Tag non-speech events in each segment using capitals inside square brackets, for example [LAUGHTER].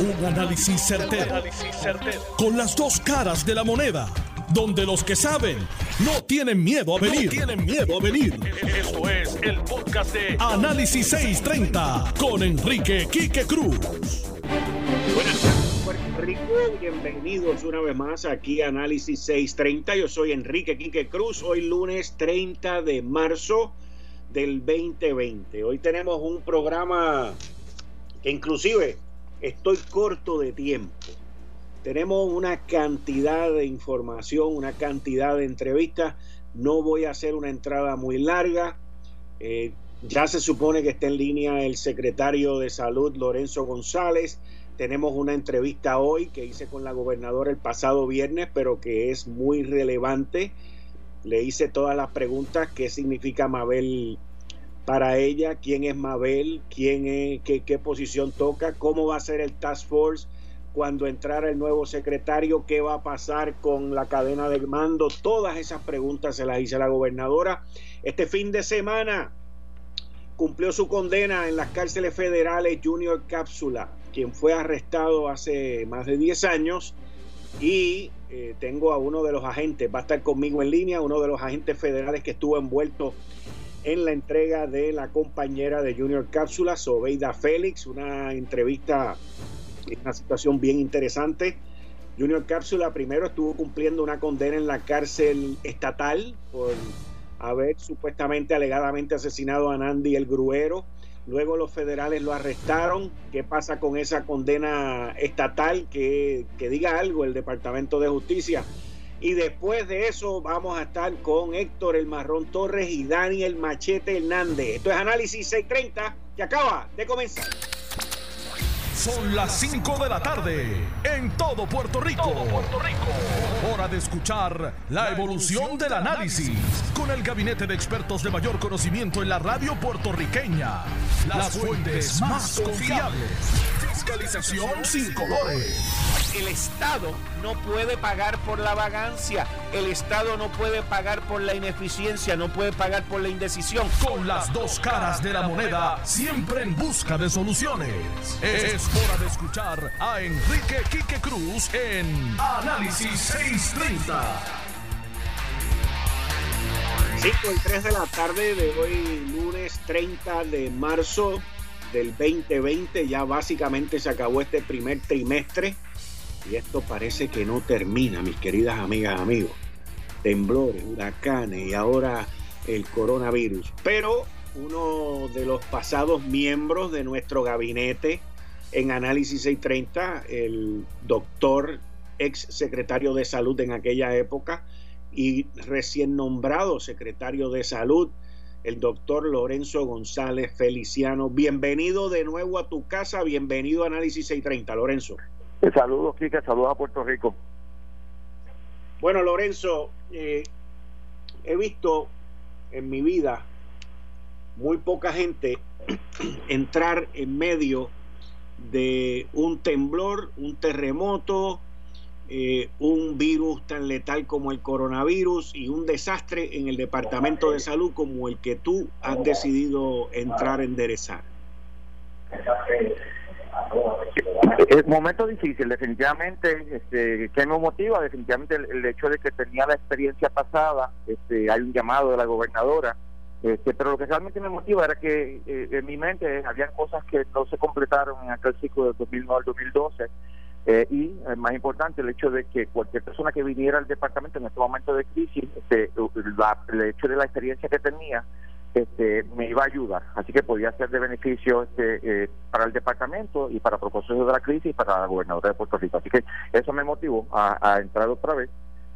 Un análisis certero, Con las dos caras de la moneda. Donde los que saben no tienen miedo a venir. tienen miedo a venir. Esto es el podcast de Análisis 630 con Enrique Quique Cruz. Buenas tardes, Puerto Rico. Bienvenidos una vez más aquí a Análisis 630. Yo soy Enrique Quique Cruz. Hoy lunes 30 de marzo del 2020. Hoy tenemos un programa que inclusive estoy corto de tiempo. Tenemos una cantidad de información, una cantidad de entrevistas. No voy a hacer una entrada muy larga. Eh, ya se supone que está en línea el secretario de Salud, Lorenzo González. Tenemos una entrevista hoy que hice con la gobernadora el pasado viernes, pero que es muy relevante. Le hice todas las preguntas, qué significa Mabel para ella, quién es Mabel, quién es, qué, posición toca, cómo va a ser el Task Force cuando entrara el nuevo secretario, qué va a pasar con la cadena de mando, todas esas preguntas se las hice la gobernadora. Este fin de semana cumplió su condena en las cárceles federales Junior Cápsula, quien fue arrestado hace más de 10 años y eh, tengo a uno de los agentes, va a estar conmigo en línea, uno de los agentes federales que estuvo envuelto en la entrega de la compañera de Junior Cápsula, Sobeida Félix, una entrevista, una situación bien interesante. Junior Cápsula primero estuvo cumpliendo una condena en la cárcel estatal por haber supuestamente alegadamente asesinado a Nandi el Gruero. Luego los federales lo arrestaron. ¿Qué pasa con esa condena estatal? Que, que diga algo el Departamento de Justicia y después de eso vamos a estar con Héctor El Marrón Torres y Daniel Machete Hernández. Esto es Análisis 630 que acaba de comenzar. Son las 5 de la tarde en todo Puerto Rico. Puerto Rico. Hora de escuchar la evolución del análisis con el gabinete de expertos de mayor conocimiento en la radio puertorriqueña. Las fuentes más confiables. Fiscalización sin colores el Estado no puede pagar por la vagancia, el Estado no puede pagar por la ineficiencia, no puede pagar por la indecisión. Con las dos caras de la moneda, siempre en busca de soluciones. Es hora de escuchar a Enrique Quique Cruz en Análisis 630. 5 y 3 de la tarde de hoy, lunes 30 de marzo del 2020. Ya básicamente se acabó este primer trimestre y esto parece que no termina, mis queridas amigas, amigos. Temblores, huracanes y ahora el coronavirus. Pero uno de los pasados miembros de nuestro gabinete en Análisis 630, el doctor ex secretario de salud en aquella época y recién nombrado secretario de salud, el doctor Lorenzo González Feliciano. Bienvenido de nuevo a tu casa, bienvenido a Análisis 630, Lorenzo. Saludos, Kika, saludos a Puerto Rico. Bueno, Lorenzo, eh, he visto en mi vida muy poca gente [CLEARS THROAT] entrar en medio de un temblor, un terremoto, eh, un virus tan letal como el coronavirus y un desastre en el Departamento de Salud como el que tú has decidido entrar a enderezar. Es momento difícil, definitivamente, este, que me motiva, definitivamente el, hecho de que tenía la experiencia pasada, este, hay un llamado de la gobernadora, este, pero lo que realmente me motiva era que eh, en mi mente había cosas que no se completaron en aquel ciclo del 2009 al 2012, eh, y eh, más importante el hecho de que cualquier persona que viniera al departamento en este momento de crisis, este, el hecho de la experiencia que tenía, este, me iba a ayudar. Así que podía ser de beneficio este, eh, para el departamento y para propósitos de la crisis y para la gobernadora de Puerto Rico. Así que eso me motivó a, entrar otra vez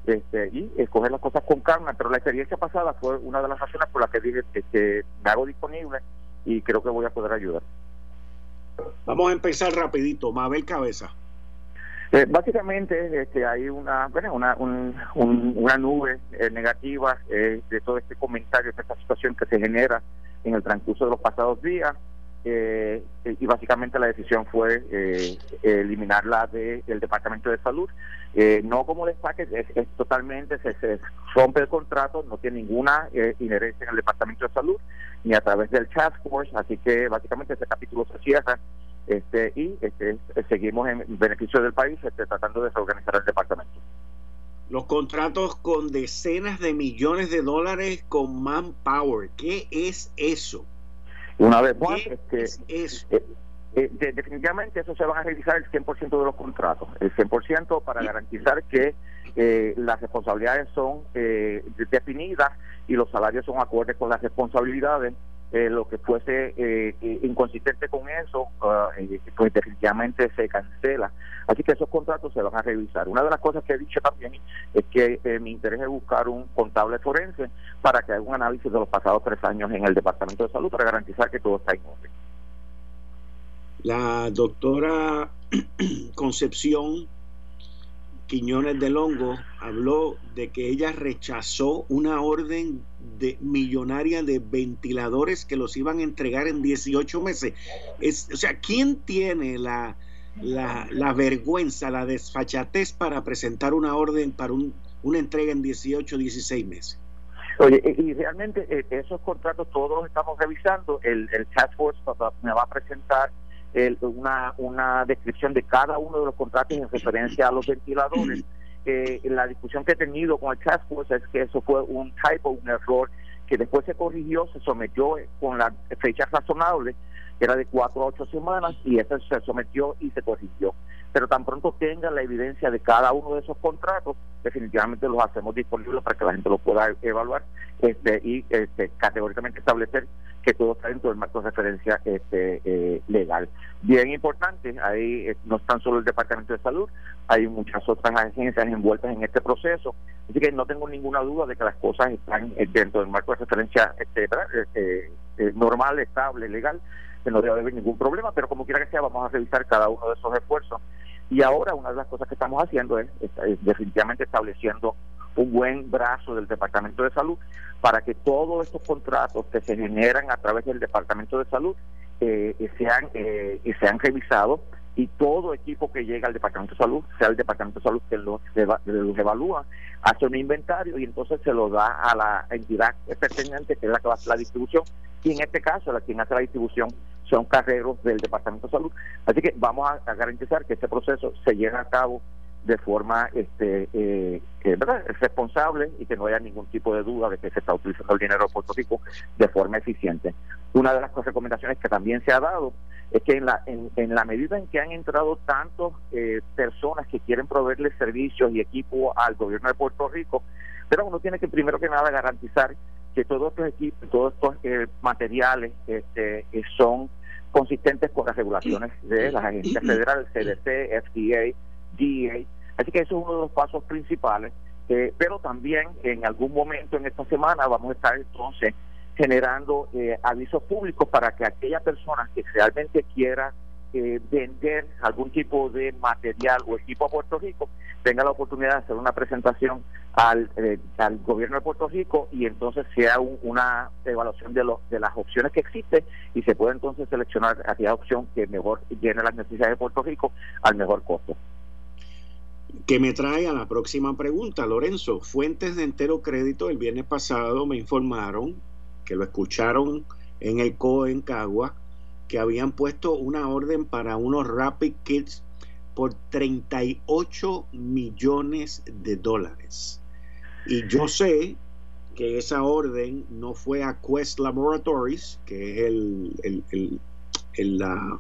este, y escoger las cosas con calma. Pero la experiencia pasada fue una de las razones por las que dije que me hago disponible y creo que voy a poder ayudar. Vamos a empezar rapidito. Mabel Cabeza. Eh, básicamente este, hay una bueno, una, una nube eh, negativa eh, de todo este comentario, de esta situación que se genera en el transcurso de los pasados días. Eh, y básicamente la decisión fue eh, eliminarla del Departamento de Salud. Eh, no como destaque, es, es totalmente, se, rompe el contrato, no tiene ninguna eh, inherencia en el Departamento de Salud, ni a través del Task Force, así que básicamente ese capítulo se cierra este, y este, seguimos en beneficio del país este, tratando de reorganizar el departamento. Los contratos con decenas de millones de dólares con Manpower, ¿qué es eso? Una vez más, este, es eh, eh, definitivamente eso se van a revisar el 100% de los contratos, el 100% para garantizar que eh, las responsabilidades son definidas y los salarios son acordes con las responsabilidades. Lo que fuese inconsistente con eso, ah, pues definitivamente se cancela. Así que esos contratos se van a revisar. Una de las cosas que he dicho también es que mi interés es buscar un contable forense para que haga un análisis de los pasados tres años en el Departamento de Salud para garantizar que todo está en orden. La doctora [CLEARS THROAT] Concepción Quiñones de Longo habló de que ella rechazó una orden de millonaria de ventiladores que los iban a entregar en 18 meses. Es, o sea, ¿quién tiene la, la, la vergüenza, la desfachatez para presentar una orden para un, una entrega en 18 o 16 meses? Oye, y realmente eh, esos contratos todos los estamos revisando. El, el Task Force me va a presentar una, una descripción de cada uno de los contratos en referencia a los ventiladores. [CLEARS THROAT] Eh, la discusión que he tenido con el Task Force es que eso fue un typo, un error que después se corrigió, se sometió con la fecha razonable, que era de cuatro a ocho semanas, y eso se sometió y se corrigió. Pero tan pronto tenga la evidencia de cada uno de esos contratos, definitivamente los hacemos disponibles para que la gente lo pueda evaluar este, y este, categóricamente establecer que todo está dentro del marco de referencia este, eh, legal. Bien importante, ahí eh, no están solo el Departamento de Salud, hay muchas otras agencias envueltas en este proceso, así que no tengo ninguna duda de que las cosas están eh, dentro del marco de referencia este, normal, estable, legal, que no debe haber ningún problema, pero como quiera que sea, vamos a revisar cada uno de esos esfuerzos. Y ahora una de las cosas que estamos haciendo es definitivamente estableciendo un buen brazo del Departamento de Salud para que todos estos contratos que se generan a través del Departamento de Salud eh, sean, eh, sean revisados y todo equipo que llega al Departamento de Salud, sea el Departamento de Salud que los, evalúa, hace un inventario y entonces se lo da a la entidad perteneciente que es la que va a hacer la distribución y en este caso la quien hace la distribución son carreros del Departamento de Salud. Así que vamos a garantizar que este proceso se lleve a cabo de forma este eh, responsable y que no haya ningún tipo de duda de que se está utilizando el dinero de Puerto Rico de forma eficiente. Una de las recomendaciones que también se ha dado es que en la, en, la medida en que han entrado tantas eh, personas que quieren proveerle servicios y equipo al gobierno de Puerto Rico, pero uno tiene que primero que nada garantizar que todos estos equipos, todos estos eh, materiales este, son consistentes con las regulaciones de las agencias federales, CDC, FDA, Así que eso es uno de los pasos principales. Eh, pero también en algún momento en esta semana vamos a estar entonces generando eh, avisos públicos para que aquella persona que realmente quiera eh, vender algún tipo de material o equipo a Puerto Rico tenga la oportunidad de hacer una presentación al, al gobierno de Puerto Rico y entonces sea una evaluación de, los de las opciones que existen y se puede entonces seleccionar aquella opción que mejor llene las necesidades de Puerto Rico al mejor costo que me trae a la próxima pregunta, Lorenzo. Fuentes de entero crédito el viernes pasado me informaron que lo escucharon en el COE en Cagua, que habían puesto una orden para unos Rapid Kits por 38 millones de dólares. Y yo sé que esa orden no fue a Quest Laboratories, que es el, el, la,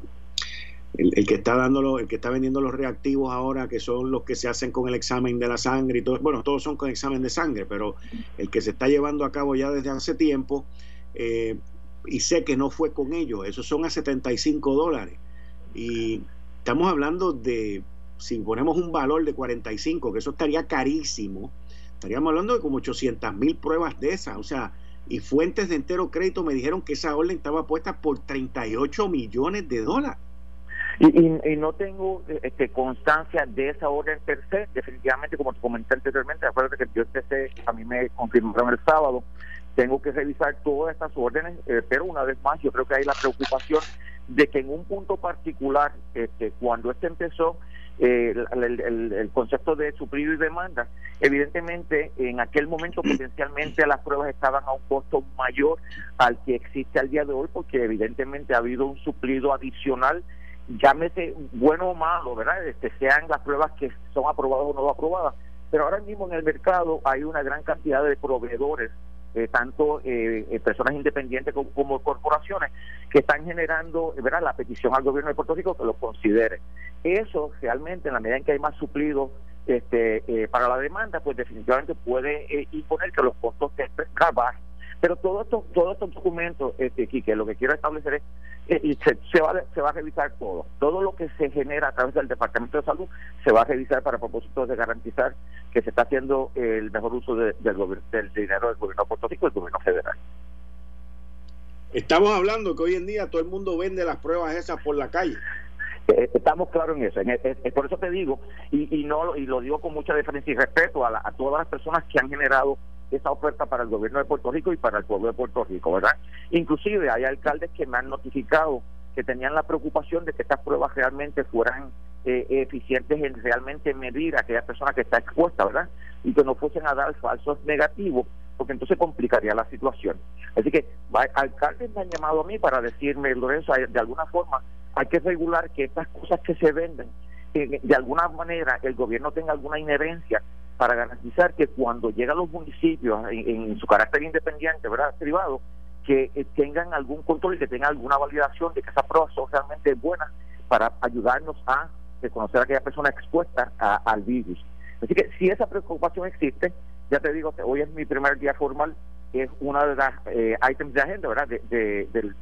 el, que está dándolo, el que está vendiendo los reactivos ahora, que son los que se hacen con el examen de la sangre y todo, bueno, todos son con examen de sangre, pero el que se está llevando a cabo ya desde hace tiempo, eh, y sé que no fue con ellos, esos son a 75 dólares. Y estamos hablando de, si ponemos un valor de 45, que eso estaría carísimo, estaríamos hablando de como 800 mil pruebas de esas, o sea, y fuentes de entero crédito me dijeron que esa orden estaba puesta por 38 millones de dólares. Y, no tengo este, constancia de esa orden per se. Definitivamente, como te comenté anteriormente, acuérdate que yo empecé, a mí me confirmaron el sábado tengo que revisar todas estas órdenes, eh, pero una vez más yo creo que hay la preocupación de que en un punto particular, este, cuando este empezó, eh, el, concepto de suplido y demanda, evidentemente en aquel momento potencialmente las pruebas estaban a un costo mayor al que existe al día de hoy, porque evidentemente ha habido un suplido adicional llámese bueno o malo, ¿verdad? Este, sean las pruebas que son aprobadas o no aprobadas. Pero ahora mismo en el mercado hay una gran cantidad de proveedores eh, tanto eh, eh, personas independientes como, corporaciones que están generando ¿verdad? la petición al gobierno de Puerto Rico que lo considere. Eso realmente, en la medida en que hay más suplido este, para la demanda, pues definitivamente puede imponer que los costos bajen. Pero todos estos todo estos documentos, este, que lo que quiero establecer es, y se, se, va, se va a revisar todo. Todo lo que se genera a través del Departamento de Salud se va a revisar para propósitos de garantizar que se está haciendo el mejor uso del, del dinero del gobierno de Puerto Rico y del gobierno federal. Estamos hablando que hoy en día todo el mundo vende las pruebas esas por la calle. Eh, estamos claros en eso. En, por eso te digo, y, y, no y lo digo con mucha diferencia y respeto a, a todas las personas que han generado esa oferta para el gobierno de Puerto Rico y para el pueblo de Puerto Rico, ¿verdad? Inclusive hay alcaldes que me han notificado que tenían la preocupación de que estas pruebas realmente fueran eh, eficientes en realmente medir a aquella persona que está expuesta, ¿verdad? Y que no fuesen a dar falsos negativos, porque entonces complicaría la situación. Así que alcaldes me han llamado a mí para decirme, Lorenzo, de alguna forma hay que regular que estas cosas que se venden, de alguna manera el gobierno tenga alguna inherencia para garantizar que cuando llegan los municipios en, su carácter independiente, ¿verdad? privado, que eh, tengan algún control y que tengan alguna validación de que esas pruebas son realmente buenas para ayudarnos a reconocer a aquella persona expuesta al virus. Así que si esa preocupación existe, ya te digo que hoy es mi primer día formal, es una de las eh, items de agenda, ¿verdad? De, de,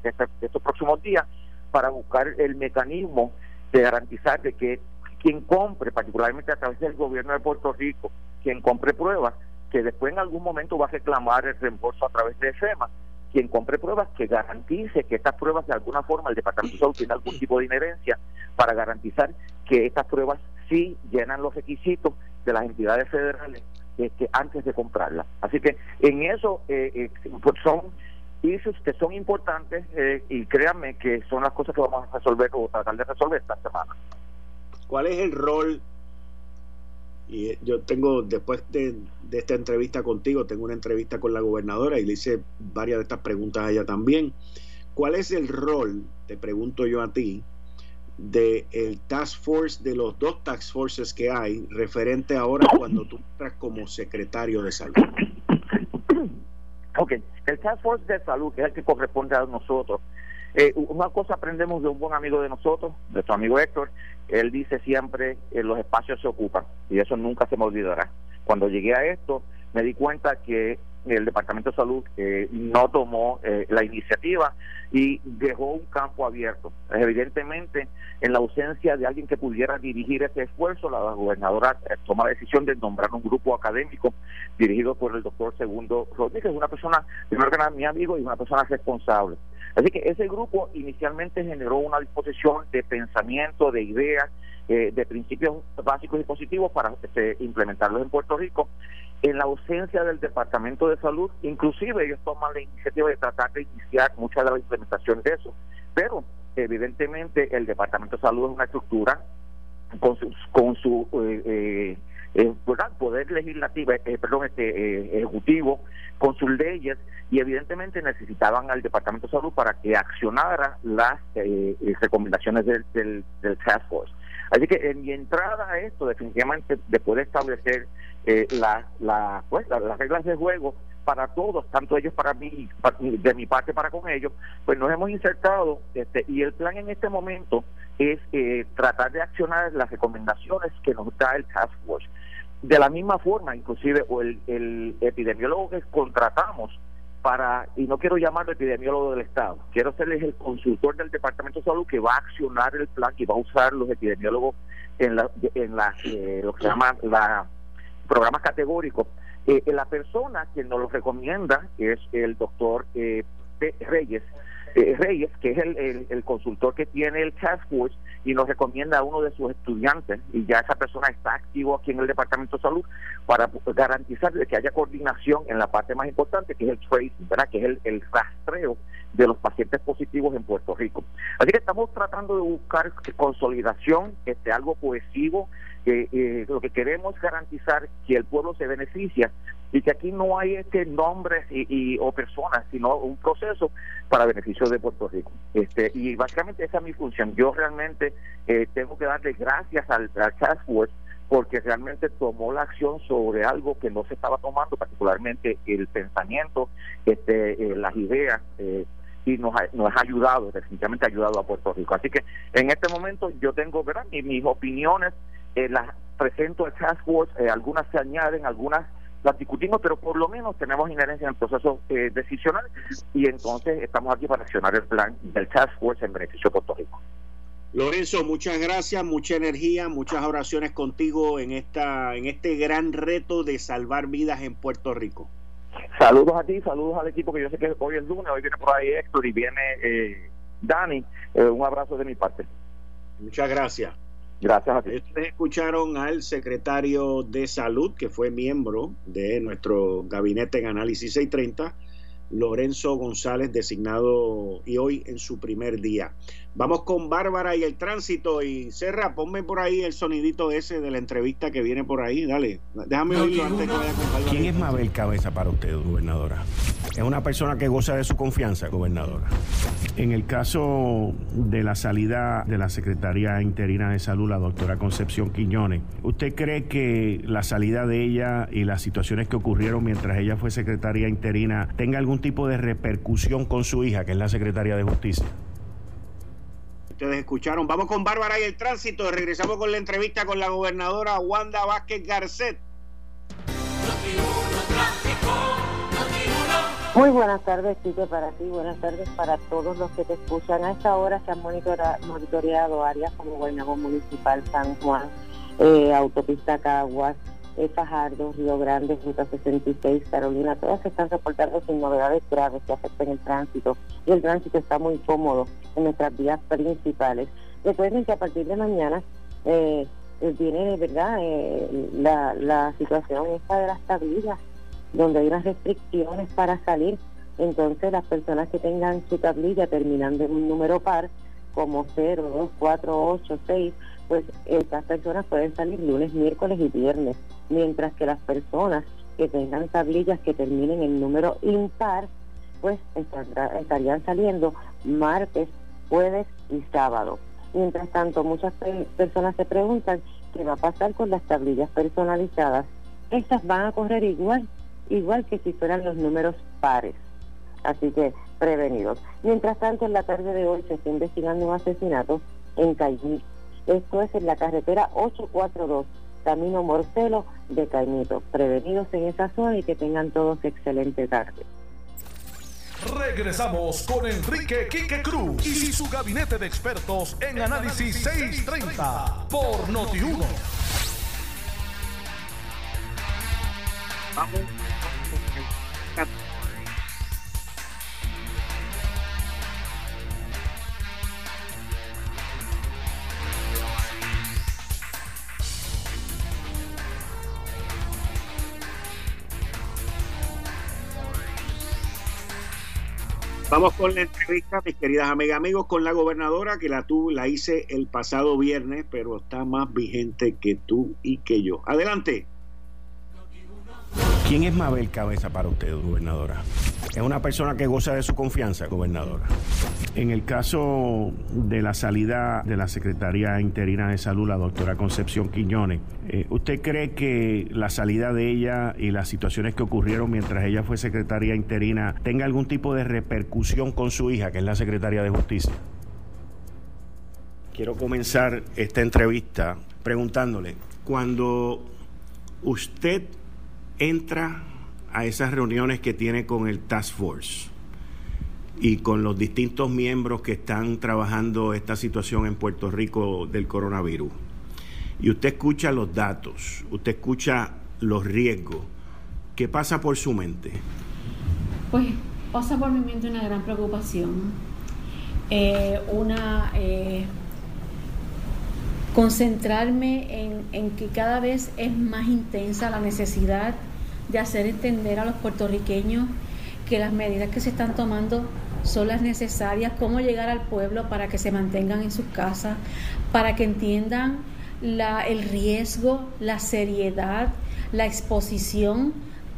estos próximos días para buscar el mecanismo de garantizar de que quien compre, particularmente a través del gobierno de Puerto Rico, quien compre pruebas, que después en algún momento va a reclamar el reembolso a través de FEMA, quien compre pruebas que garantice que estas pruebas de alguna forma el Departamento de [COUGHS] Salud tiene algún tipo de inherencia para garantizar que estas pruebas sí llenan los requisitos de las entidades federales este, antes de comprarlas. Así que en eso eh, eh, pues son issues que son importantes eh, y créanme que son las cosas que vamos a resolver o tratar de resolver esta semana. ¿Cuál es el rol? Y yo tengo, después de, esta entrevista contigo, tengo una entrevista con la gobernadora y le hice varias de estas preguntas a ella también. ¿Cuál es el rol, te pregunto yo a ti, de el task force, de los dos task forces que hay, referente ahora cuando tú estás como secretario de salud? Ok, el task force de salud, que es el que corresponde a nosotros, eh, una cosa aprendemos de un buen amigo de nosotros, de nuestro amigo Héctor, él dice siempre, que los espacios se ocupan, y eso nunca se me olvidará. Cuando llegué a esto, me di cuenta que el Departamento de Salud eh, no tomó eh, la iniciativa y dejó un campo abierto. Evidentemente, en la ausencia de alguien que pudiera dirigir ese esfuerzo, la gobernadora eh, toma la decisión de nombrar un grupo académico dirigido por el doctor Segundo Rodríguez, una persona, primero que nada, mi amigo y una persona responsable. Así que ese grupo inicialmente generó una disposición de pensamiento, de ideas, de principios básicos y positivos para este, implementarlos en Puerto Rico. En la ausencia del Departamento de Salud, inclusive ellos toman la iniciativa de tratar de iniciar mucha de la implementación de eso, pero evidentemente el Departamento de Salud es una estructura con su, con su eh, eh, eh poder legislativo, eh, perdón, este ejecutivo, con sus leyes y evidentemente necesitaban al Departamento de Salud para que accionara las recomendaciones del, del, del Task Force. Así que en mi entrada a esto, definitivamente, de poder establecer eh, la, la, pues, las reglas de juego para todos, tanto ellos para mí, de mi parte para con ellos, pues nos hemos insertado este, y el plan en este momento es eh, tratar de accionar las recomendaciones que nos da el Task Force. De la misma forma, inclusive, o el, el epidemiólogo que contratamos para, y no quiero llamarlo epidemiólogo del Estado, quiero serles el consultor del Departamento de Salud que va a accionar el plan, y va a usar los epidemiólogos en la, en la eh, lo que se llama la programas categóricos. Eh, la persona que nos lo recomienda es el doctor eh, Reyes, eh, Reyes, que es el, el, consultor que tiene el Task Force y nos recomienda a uno de sus estudiantes, y ya esa persona está activo aquí en el Departamento de Salud para garantizar que haya coordinación en la parte más importante, que es el tracing, ¿verdad? que es el, el rastreo de los pacientes positivos en Puerto Rico. Así que estamos tratando de buscar consolidación, este, algo cohesivo, que eh, lo que queremos es garantizar que el pueblo se beneficia y que aquí no hay este nombres y, o personas, sino un proceso para beneficio de Puerto Rico. Este y básicamente esa es mi función. Yo realmente eh, tengo que darle gracias al, al Task porque realmente tomó la acción sobre algo que no se estaba tomando, particularmente el pensamiento, este, eh, las ideas. Eh, y nos ha, nos ha ayudado, definitivamente ha ayudado a Puerto Rico. Así que en este momento yo tengo ¿verdad? Mis opiniones, eh, las presento al Task Force, eh, algunas se añaden, algunas las discutimos, pero por lo menos tenemos inherencia en el proceso eh, decisional y entonces estamos aquí para accionar el plan del Task Force en beneficio de Puerto Rico. Lorenzo, muchas gracias, mucha energía, muchas oraciones contigo en esta en este gran reto de salvar vidas en Puerto Rico. Saludos a ti, saludos al equipo que yo sé que hoy es lunes, hoy viene por ahí Héctor y viene eh, Dani. Eh, un abrazo de mi parte. Muchas gracias. Gracias a ti. Ustedes escucharon al secretario de Salud, que fue miembro de nuestro gabinete en Análisis 630, Lorenzo González, designado y hoy en su primer día. Vamos con Bárbara y el tránsito. Y Serra, ponme por ahí el sonidito ese de la entrevista que viene por ahí. Dale, déjame oírlo antes que vaya con ¿Quién es Mabel Cabeza para usted, gobernadora? Es una persona que goza de su confianza, gobernadora. En el caso de la salida de la Secretaría Interina de Salud, la doctora Concepción Quiñones, ¿usted cree que la salida de ella y las situaciones que ocurrieron mientras ella fue secretaria interina tenga algún tipo de repercusión con su hija, que es la secretaria de Justicia? Ustedes escucharon. Vamos con Bárbara y el tránsito. Regresamos con la entrevista con la gobernadora Wanda Vázquez Garcet. Muy buenas tardes, Tito, para ti. Buenas tardes para todos los que te escuchan. A esta hora se han monitoreado áreas como Guaynabo Municipal, San Juan, eh, Autopista Caguas, Fajardo, Río Grande, Ruta 66, Carolina. Todas están reportando sin novedades graves que afecten el tránsito. Y el tránsito está muy cómodo en nuestras vías principales. Recuerden que a partir de mañana eh, eh viene, ¿verdad?, eh, la, la situación esta de las tablillas, donde hay unas restricciones para salir. Entonces, las personas que tengan su tablilla terminando en un número par, como 0, 2, 4, 8, 6, pues estas personas pueden salir lunes, miércoles y viernes, mientras que las personas que tengan tablillas que terminen en número impar, pues estarían saliendo martes, jueves y sábado. Mientras tanto, muchas personas se preguntan qué va a pasar con las tablillas personalizadas. Estas van a correr igual, igual que si fueran los números pares. Así que prevenidos. Mientras tanto, en la tarde de hoy se está investigando un asesinato en Caimito. Esto es en la carretera 842, Camino Morcelo de Caimito. Prevenidos en esa zona y que tengan todos excelente tarde. Regresamos con Enrique Quique Cruz y su gabinete de expertos en Análisis 630 por Noti1. Vamos. Vamos con la entrevista, mis queridas amigas, amigos, con la gobernadora que la tuve, la hice el pasado viernes, pero está más vigente que tú y que yo. Adelante. ¿Quién es Mabel Cabeza para usted, gobernadora? Es una persona que goza de su confianza, gobernadora. En el caso de la salida de la Secretaría Interina de Salud, la doctora Concepción Quiñones, eh, ¿usted cree que la salida de ella y las situaciones que ocurrieron mientras ella fue secretaria interina tenga algún tipo de repercusión con su hija, que es la secretaria de Justicia? Quiero comenzar esta entrevista preguntándole, cuando usted entra a esas reuniones que tiene con el Task Force y con los distintos miembros que están trabajando esta situación en Puerto Rico del coronavirus. Y usted escucha los datos, usted escucha los riesgos. ¿Qué pasa por su mente? Pues pasa por mi mente una gran preocupación. eh, una eh, concentrarme en, en, que cada vez es más intensa la necesidad de hacer entender a los puertorriqueños que las medidas que se están tomando son las necesarias, cómo llegar al pueblo para que se mantengan en sus casas, para que entiendan el riesgo, la seriedad, la exposición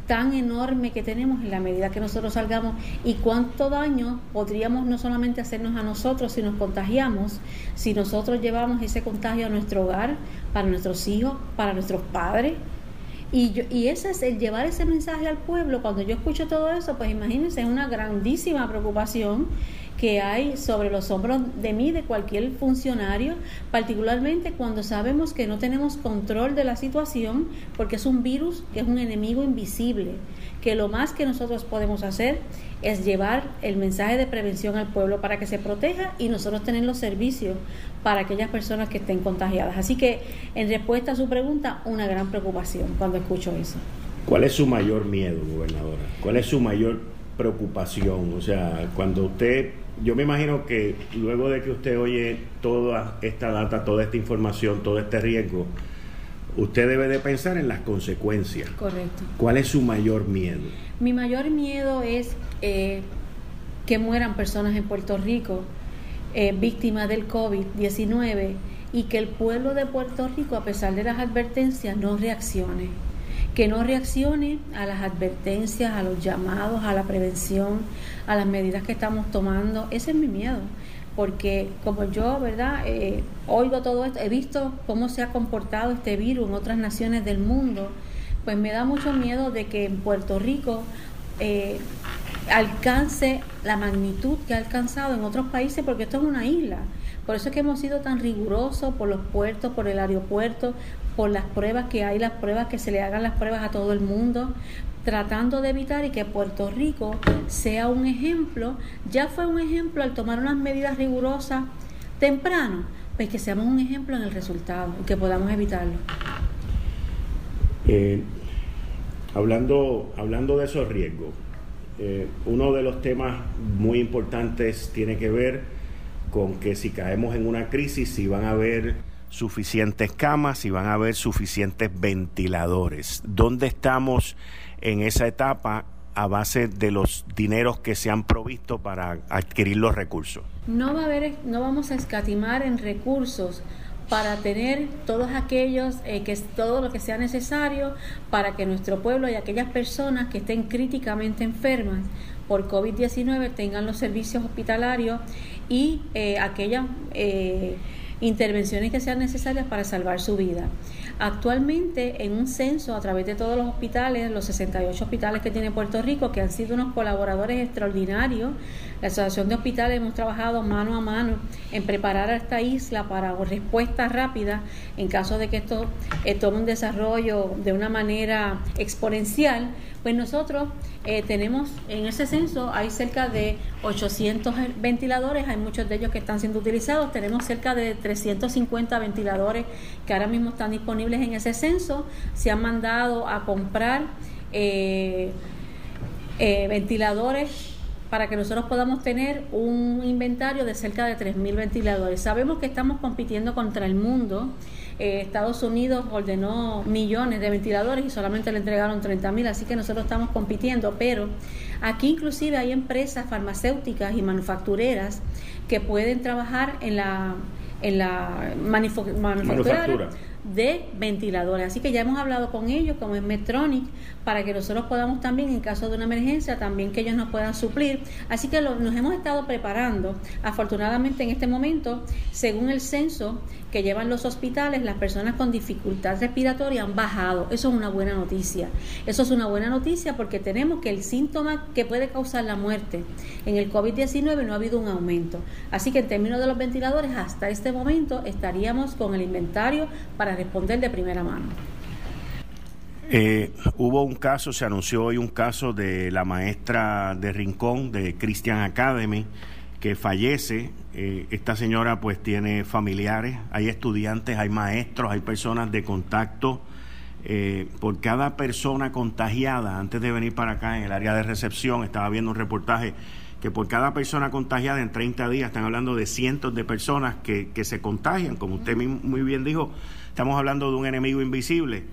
tan enorme que tenemos en la medida que nosotros salgamos y cuánto daño podríamos no solamente hacernos a nosotros si nos contagiamos, si nosotros llevamos ese contagio a nuestro hogar, para nuestros hijos, para nuestros padres. Y, y ese es el llevar ese mensaje al pueblo. Cuando yo escucho todo eso, pues imagínense, es una grandísima preocupación que hay sobre los hombros de mí, de cualquier funcionario, particularmente cuando sabemos que no tenemos control de la situación, porque es un virus que es un enemigo invisible, que lo más que nosotros podemos hacer es llevar el mensaje de prevención al pueblo para que se proteja y nosotros tener los servicios para aquellas personas que estén contagiadas. Así que, en respuesta a su pregunta, una gran preocupación cuando escucho eso. ¿Cuál es su mayor miedo, gobernadora? ¿Cuál es su mayor preocupación? O sea, cuando usted yo me imagino que luego de que usted oye toda esta data, toda esta información, todo este riesgo, usted debe de pensar en las consecuencias. Correcto. ¿Cuál es su mayor miedo? Mi mayor miedo es eh, que mueran personas en Puerto Rico eh, víctimas del COVID-19 y que el pueblo de Puerto Rico, a pesar de las advertencias, no reaccione que no reaccione a las advertencias, a los llamados, a la prevención, a las medidas que estamos tomando. Ese es mi miedo, porque como yo, ¿verdad? Eh, oigo todo esto, he visto cómo se ha comportado este virus en otras naciones del mundo, pues me da mucho miedo de que en Puerto Rico eh, alcance la magnitud que ha alcanzado en otros países, porque esto es una isla. Por eso es que hemos sido tan rigurosos por los puertos, por el aeropuerto, por las pruebas que hay, las pruebas que se le hagan las pruebas a todo el mundo, tratando de evitar y que Puerto Rico sea un ejemplo, ya fue un ejemplo al tomar unas medidas rigurosas temprano, pues que seamos un ejemplo en el resultado y que podamos evitarlo. Eh, hablando, hablando de esos riesgos, eh, uno de los temas muy importantes tiene que ver con que si caemos en una crisis, si van a haber suficientes camas, y van a haber suficientes ventiladores. ¿Dónde estamos en esa etapa a base de los dineros que se han provisto para adquirir los recursos? No va a haber, no vamos a escatimar en recursos para tener todos aquellos, eh, que todo lo que sea necesario para que nuestro pueblo y aquellas personas que estén críticamente enfermas por COVID-19 tengan los servicios hospitalarios y eh, aquellas eh, intervenciones que sean necesarias para salvar su vida. Actualmente, en un censo a través de todos los hospitales, los 68 hospitales que tiene Puerto Rico, que han sido unos colaboradores extraordinarios, la Asociación de Hospitales hemos trabajado mano a mano en preparar a esta isla para respuesta rápida en caso de que esto tome un desarrollo de una manera exponencial. Pues nosotros eh, tenemos en ese censo, hay cerca de 800 ventiladores, hay muchos de ellos que están siendo utilizados, tenemos cerca de 350 ventiladores que ahora mismo están disponibles en ese censo, se han mandado a comprar eh, eh, ventiladores para que nosotros podamos tener un inventario de cerca de 3.000 ventiladores. Sabemos que estamos compitiendo contra el mundo eh, Estados Unidos ordenó millones de ventiladores y solamente le entregaron 30 mil, así que nosotros estamos compitiendo, pero aquí inclusive hay empresas farmacéuticas y manufactureras que pueden trabajar en la en la manufactura de ventiladores. Así que ya hemos hablado con ellos, como es Medtronic, para que nosotros podamos también, en caso de una emergencia, también que ellos nos puedan suplir. Así que nos hemos estado preparando. Afortunadamente en este momento, según el censo que llevan los hospitales, las personas con dificultad respiratoria han bajado. Eso es una buena noticia. Eso es una buena noticia porque tenemos que el síntoma que puede causar la muerte en el COVID-19 no ha habido un aumento. Así que en términos de los ventiladores, hasta este momento estaríamos con el inventario para responder de primera mano. Eh, hubo un caso, se anunció hoy un caso de la maestra de Rincón de Christian Academy que fallece. Eh, esta señora pues tiene familiares, hay estudiantes, hay maestros, hay personas de contacto. Eh, por cada persona contagiada, antes de venir para acá en el área de recepción, estaba viendo un reportaje que por cada persona contagiada en 30 días están hablando de cientos de personas que, que se contagian. Como usted muy bien dijo, estamos hablando de un enemigo invisible.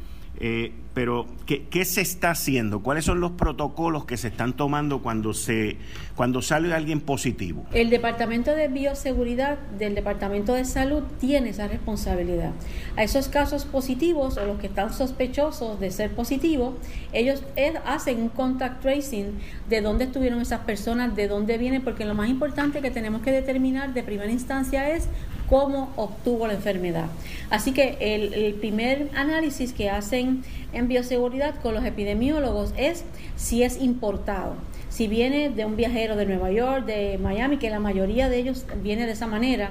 Eh, pero, ¿qué, ¿qué, se está haciendo? ¿Cuáles son los protocolos que se están tomando cuando, se, cuando sale alguien positivo? El Departamento de Bioseguridad del Departamento de Salud tiene esa responsabilidad. A esos casos positivos o los que están sospechosos de ser positivos, ellos hacen un contact tracing de dónde estuvieron esas personas, de dónde vienen, porque lo más importante que tenemos que determinar de primera instancia es cómo obtuvo la enfermedad. Así que el, primer análisis que hacen en bioseguridad con los epidemiólogos es si es importado si viene de un viajero de Nueva York, de Miami, que la mayoría de ellos viene de esa manera,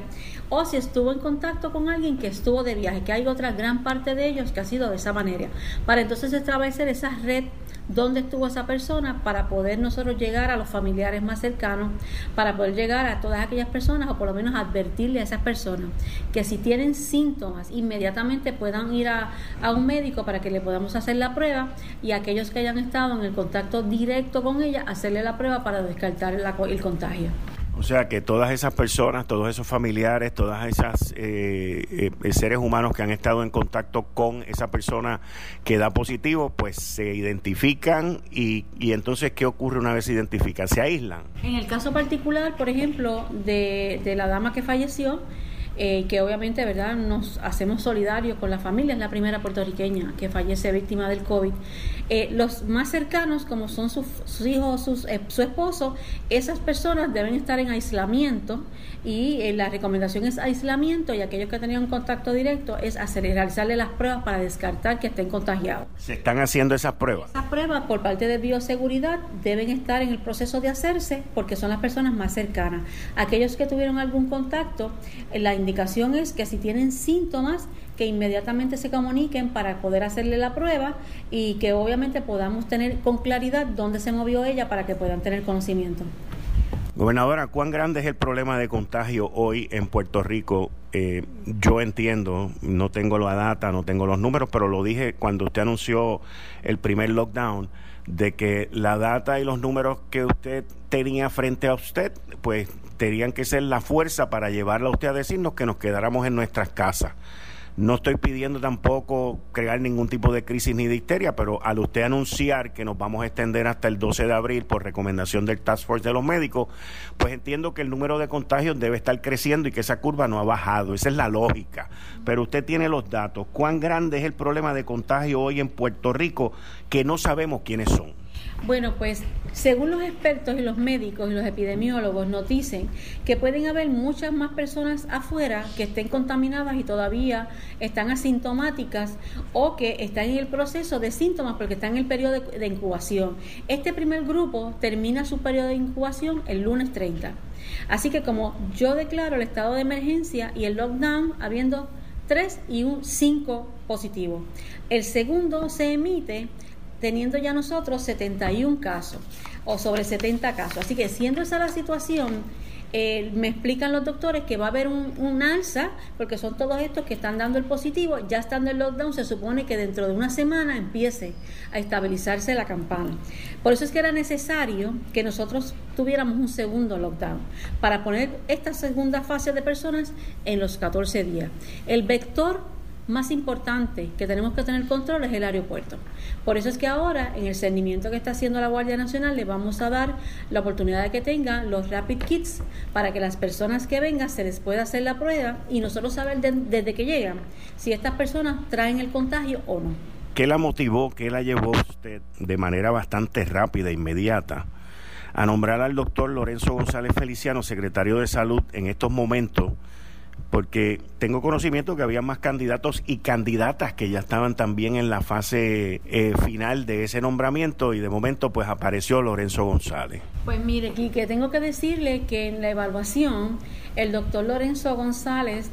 o si estuvo en contacto con alguien que estuvo de viaje, que hay otra gran parte de ellos que ha sido de esa manera, para entonces establecer esa red dónde estuvo esa persona para poder nosotros llegar a los familiares más cercanos, para poder llegar a todas aquellas personas o por lo menos advertirle a esas personas que si tienen síntomas inmediatamente puedan ir a, un médico para que le podamos hacer la prueba y aquellos que hayan estado en el contacto directo con ella hacerle la prueba para descartar el contagio. O sea que todas esas personas, todos esos familiares, todas esas eh, eh, seres humanos que han estado en contacto con esa persona que da positivo, pues se identifican y, y entonces ¿qué ocurre una vez se identifican? ¿Se aíslan? En el caso particular, por ejemplo, de, de la dama que falleció, eh, que obviamente verdad nos hacemos solidarios con la familia, es la primera puertorriqueña que fallece víctima del COVID. Eh, los más cercanos, como son sus, hijos, sus, eh, su esposo, esas personas deben estar en aislamiento y la recomendación es aislamiento y aquellos que tenían contacto directo es hacer, realizarle las pruebas para descartar que estén contagiados. ¿Se están haciendo esas pruebas? Esas pruebas por parte de bioseguridad deben estar en el proceso de hacerse porque son las personas más cercanas. Aquellos que tuvieron algún contacto, la indicación es que si tienen síntomas, que inmediatamente se comuniquen para poder hacerle la prueba y que obviamente podamos tener con claridad dónde se movió ella para que puedan tener conocimiento. Gobernadora, ¿cuán grande es el problema de contagio hoy en Puerto Rico? Eh, yo entiendo, no tengo la data, no tengo los números, pero lo dije cuando usted anunció el primer lockdown, de que la data y los números que usted tenía frente a usted, pues tenían que ser la fuerza para llevarla a usted a decirnos que nos quedáramos en nuestras casas. No estoy pidiendo tampoco crear ningún tipo de crisis ni de histeria, pero al usted anunciar que nos vamos a extender hasta el 12 de abril por recomendación del Task Force de los médicos, pues entiendo que el número de contagios debe estar creciendo y que esa curva no ha bajado. Esa es la lógica. Pero usted tiene los datos. ¿Cuán grande es el problema de contagio hoy en Puerto Rico que no sabemos quiénes son? Bueno, pues según los expertos y los médicos y los epidemiólogos nos dicen que pueden haber muchas más personas afuera que estén contaminadas y todavía están asintomáticas o que están en el proceso de síntomas porque están en el periodo de, incubación. Este primer grupo termina su periodo de incubación el lunes 30. Así que como yo declaro el estado de emergencia y el lockdown habiendo 3 y un 5 positivo. El segundo se emite teniendo ya nosotros 71 casos o sobre 70 casos. Así que siendo esa la situación, eh, me explican los doctores que va a haber un, alza, porque son todos estos que están dando el positivo, ya estando el lockdown, se supone que dentro de una semana empiece a estabilizarse la campana. Por eso es que era necesario que nosotros tuviéramos un segundo lockdown, para poner esta segunda fase de personas en los 14 días. El vector más importante que tenemos que tener control es el aeropuerto. Por eso es que ahora, en el seguimiento que está haciendo la Guardia Nacional, le vamos a dar la oportunidad de que tengan los Rapid Kits para que las personas que vengan se les pueda hacer la prueba y nosotros saber desde que llegan si estas personas traen el contagio o no. ¿Qué la motivó, qué la llevó usted de manera bastante rápida, e inmediata, a nombrar al doctor Lorenzo González Feliciano, secretario de Salud, en estos momentos? Porque tengo conocimiento que había más candidatos y candidatas que ya estaban también en la fase eh, final de ese nombramiento y de momento pues apareció Lorenzo González. Pues mire, que tengo que decirle que en la evaluación el doctor Lorenzo González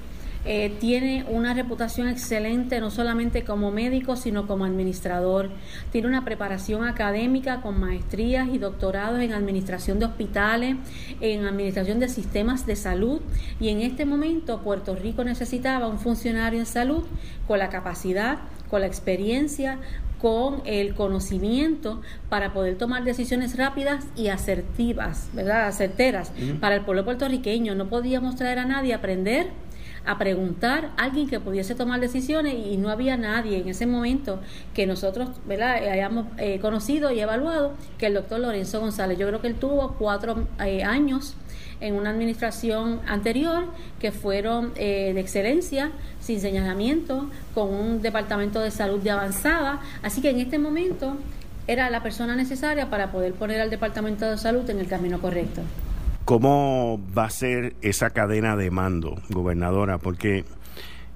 eh, tiene una reputación excelente no solamente como médico, sino como administrador. Tiene una preparación académica con maestrías y doctorados en administración de hospitales, en administración de sistemas de salud y en este momento Puerto Rico necesitaba un funcionario en salud con la capacidad, con la experiencia con el conocimiento para poder tomar decisiones rápidas y asertivas, ¿verdad? Acerteras para el pueblo puertorriqueño. No podíamos traer a nadie a aprender a preguntar a alguien que pudiese tomar decisiones y no había nadie en ese momento que nosotros ¿verdad? hayamos eh, conocido y evaluado que el doctor Lorenzo González. Yo creo que él tuvo cuatro eh, años en una administración anterior que fueron eh, de excelencia, sin señalamiento, con un departamento de salud de avanzada. Así que en este momento era la persona necesaria para poder poner al departamento de salud en el camino correcto. ¿Cómo va a ser esa cadena de mando, gobernadora? Porque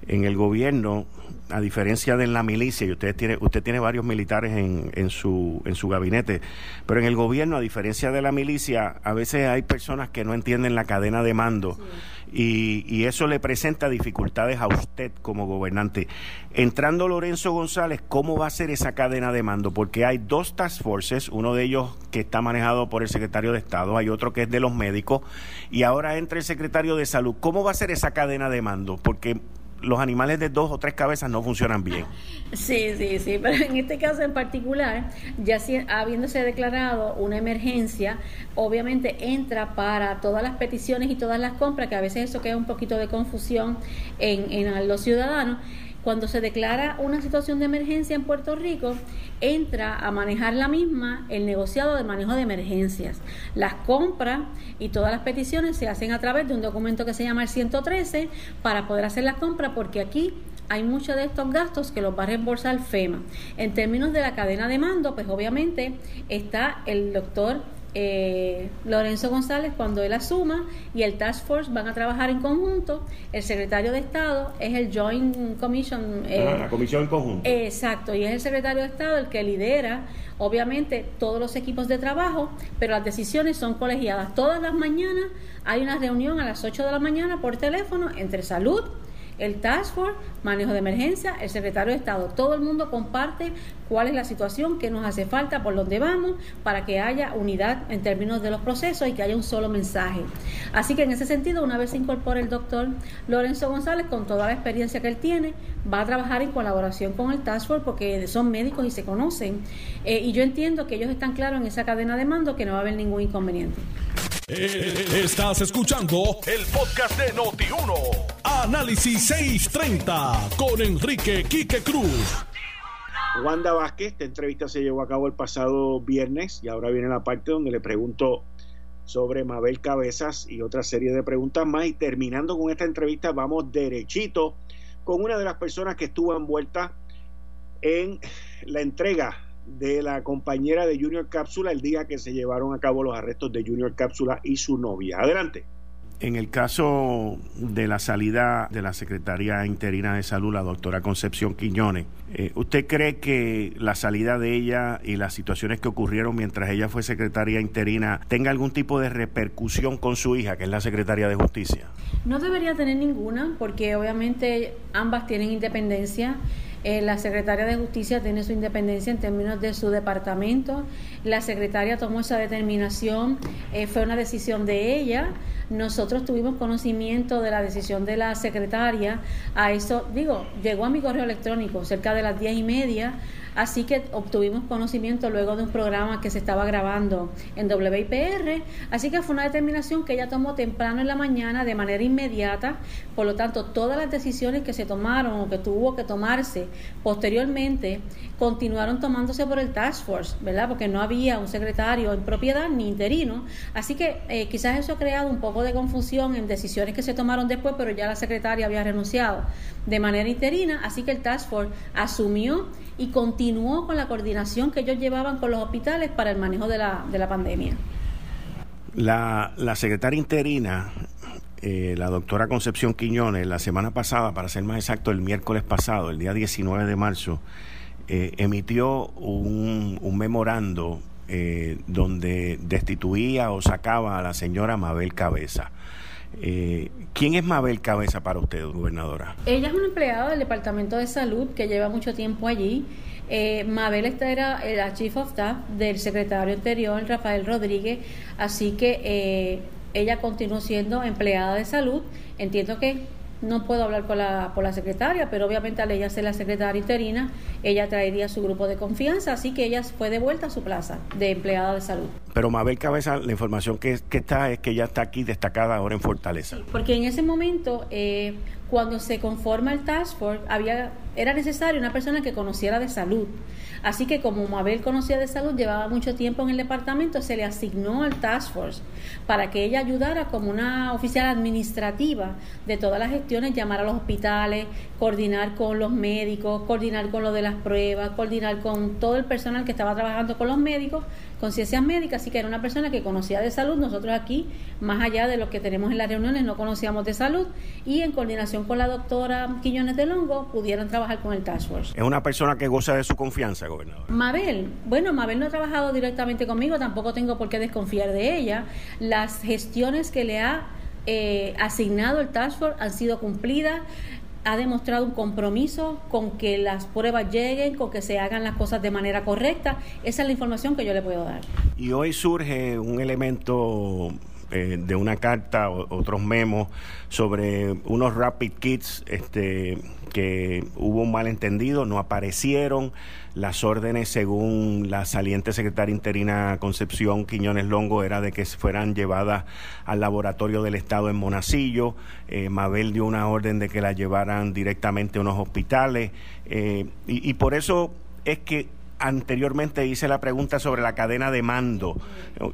en el gobierno, a diferencia de la milicia, y usted tiene, usted tiene varios militares en, en, su, en su gabinete, pero en el gobierno, a diferencia de la milicia, a veces hay personas que no entienden la cadena de mando. Y, eso le presenta dificultades a usted como gobernante. Entrando Lorenzo González, ¿cómo va a ser esa cadena de mando? Porque hay dos task forces, uno de ellos que está manejado por el secretario de Estado, hay otro que es de los médicos, y ahora entra el secretario de Salud. ¿Cómo va a ser esa cadena de mando? Porque los animales de dos o tres cabezas no funcionan bien. [LAUGHS] Sí, sí, sí, pero en este caso en particular, ya habiéndose declarado una emergencia, obviamente entra para todas las peticiones y todas las compras, que a veces eso queda un poquito de confusión en, en los ciudadanos cuando se declara una situación de emergencia en Puerto Rico, entra a manejar la misma el negociado de manejo de emergencias. Las compras y todas las peticiones se hacen a través de un documento que se llama el 113 para poder hacer las compras porque aquí hay muchos de estos gastos que los va a reembolsar FEMA. En términos de la cadena de mando, pues obviamente está el doctor eh, Lorenzo González cuando él asuma y el Task Force van a trabajar en conjunto. El secretario de Estado es el Joint Commission. Eh, la comisión en conjunto. exacto, y es el secretario de Estado el que lidera, obviamente, todos los equipos de trabajo, pero las decisiones son colegiadas. Todas las mañanas hay una reunión a las 8 de la mañana por teléfono entre salud, el Task Force, manejo de emergencia, el secretario de Estado. Todo el mundo comparte cuál es la situación, qué nos hace falta, por dónde vamos, para que haya unidad en términos de los procesos y que haya un solo mensaje. Así que en ese sentido, una vez se incorpore el doctor Lorenzo González, con toda la experiencia que él tiene, va a trabajar en colaboración con el Task Force porque son médicos y se conocen. Eh, y yo entiendo que ellos están claros en esa cadena de mando que no va a haber ningún inconveniente. Eh, estás escuchando el podcast de Noti1. Análisis 630 con Enrique Quique Cruz. Wanda Vázquez, esta entrevista se llevó a cabo el pasado viernes y ahora viene la parte donde le pregunto sobre Mabel Cabezas y otra serie de preguntas más. Y terminando con esta entrevista, vamos derechito con una de las personas que estuvo envuelta en la entrega de la compañera de Junior Cápsula el día que se llevaron a cabo los arrestos de Junior Cápsula y su novia. Adelante. En el caso de la salida de la Secretaría Interina de Salud, la doctora Concepción Quiñones, eh, ¿usted cree que la salida de ella y las situaciones que ocurrieron mientras ella fue secretaria interina tenga algún tipo de repercusión con su hija, que es la secretaria de Justicia? No debería tener ninguna, porque obviamente ambas tienen independencia. Eh, la secretaria de Justicia tiene su independencia en términos de su departamento. La secretaria tomó esa determinación, eh, fue una decisión de ella. Nosotros tuvimos conocimiento de la decisión de la secretaria. A eso, digo, llegó a mi correo electrónico cerca de las diez y media. Así que obtuvimos conocimiento luego de un programa que se estaba grabando en WIPR. Así que fue una determinación que ella tomó temprano en la mañana de manera inmediata. Por lo tanto, todas las decisiones que se tomaron o que tuvo que tomarse posteriormente continuaron tomándose por el Task Force, ¿verdad? Porque no había un secretario en propiedad ni interino. Así que eh, quizás eso ha creado un poco de confusión en decisiones que se tomaron después, pero ya la secretaria había renunciado de manera interina. Así que el Task Force asumió y continuó con la coordinación que ellos llevaban con los hospitales para el manejo de la, de la pandemia. La, la secretaria interina, eh, la doctora Concepción Quiñones, la semana pasada, para ser más exacto, el miércoles pasado, el día 19 de marzo, eh, emitió un, memorando eh, donde destituía o sacaba a la señora Mabel Cabeza. Eh, ¿Quién es Mabel Cabeza para usted, gobernadora? Ella es una empleada del Departamento de Salud que lleva mucho tiempo allí. Eh, Mabel esta era la Chief of Staff del secretario anterior, Rafael Rodríguez, así que ella continuó siendo empleada de salud. Entiendo que no puedo hablar con la, por la secretaria, pero obviamente al ella ser la secretaria interina, ella traería su grupo de confianza, así que ella fue de vuelta a su plaza de empleada de salud. Pero Mabel Cabeza, la información que, que está es que ella está aquí destacada ahora en Fortaleza. porque en ese momento, eh, cuando se conforma el Task Force, había, era necesario una persona que conociera de salud. Así que como Mabel conocía de salud, llevaba mucho tiempo en el departamento, se le asignó al Task Force para que ella ayudara como una oficial administrativa de todas las gestiones, llamar a los hospitales, coordinar con los médicos, coordinar con lo de las pruebas, coordinar con todo el personal que estaba trabajando con los médicos, con ciencias médicas, así que era una persona que conocía de salud. Nosotros aquí, más allá de lo que tenemos en las reuniones, no conocíamos de salud y en coordinación con la doctora Quiñones de Longo pudieron trabajar con el Task Force. Es una persona que goza de su confianza, gobernador. Mabel, bueno, Mabel no ha trabajado directamente conmigo, tampoco tengo por qué desconfiar de ella. Las gestiones que le ha eh, asignado el Task Force han sido cumplidas ha demostrado un compromiso con que las pruebas lleguen, con que se hagan las cosas de manera correcta. Esa es la información que yo le puedo dar. Y hoy surge un elemento eh, de una carta, o, otros memos sobre unos rapid kits este, que hubo un malentendido, no aparecieron. Las órdenes, según la saliente secretaria interina Concepción Quiñones Longo, era de que fueran llevadas al laboratorio del Estado en Monacillo. Eh, Mabel dio una orden de que las llevaran directamente a unos hospitales. Eh, y, y por eso es que anteriormente hice la pregunta sobre la cadena de mando,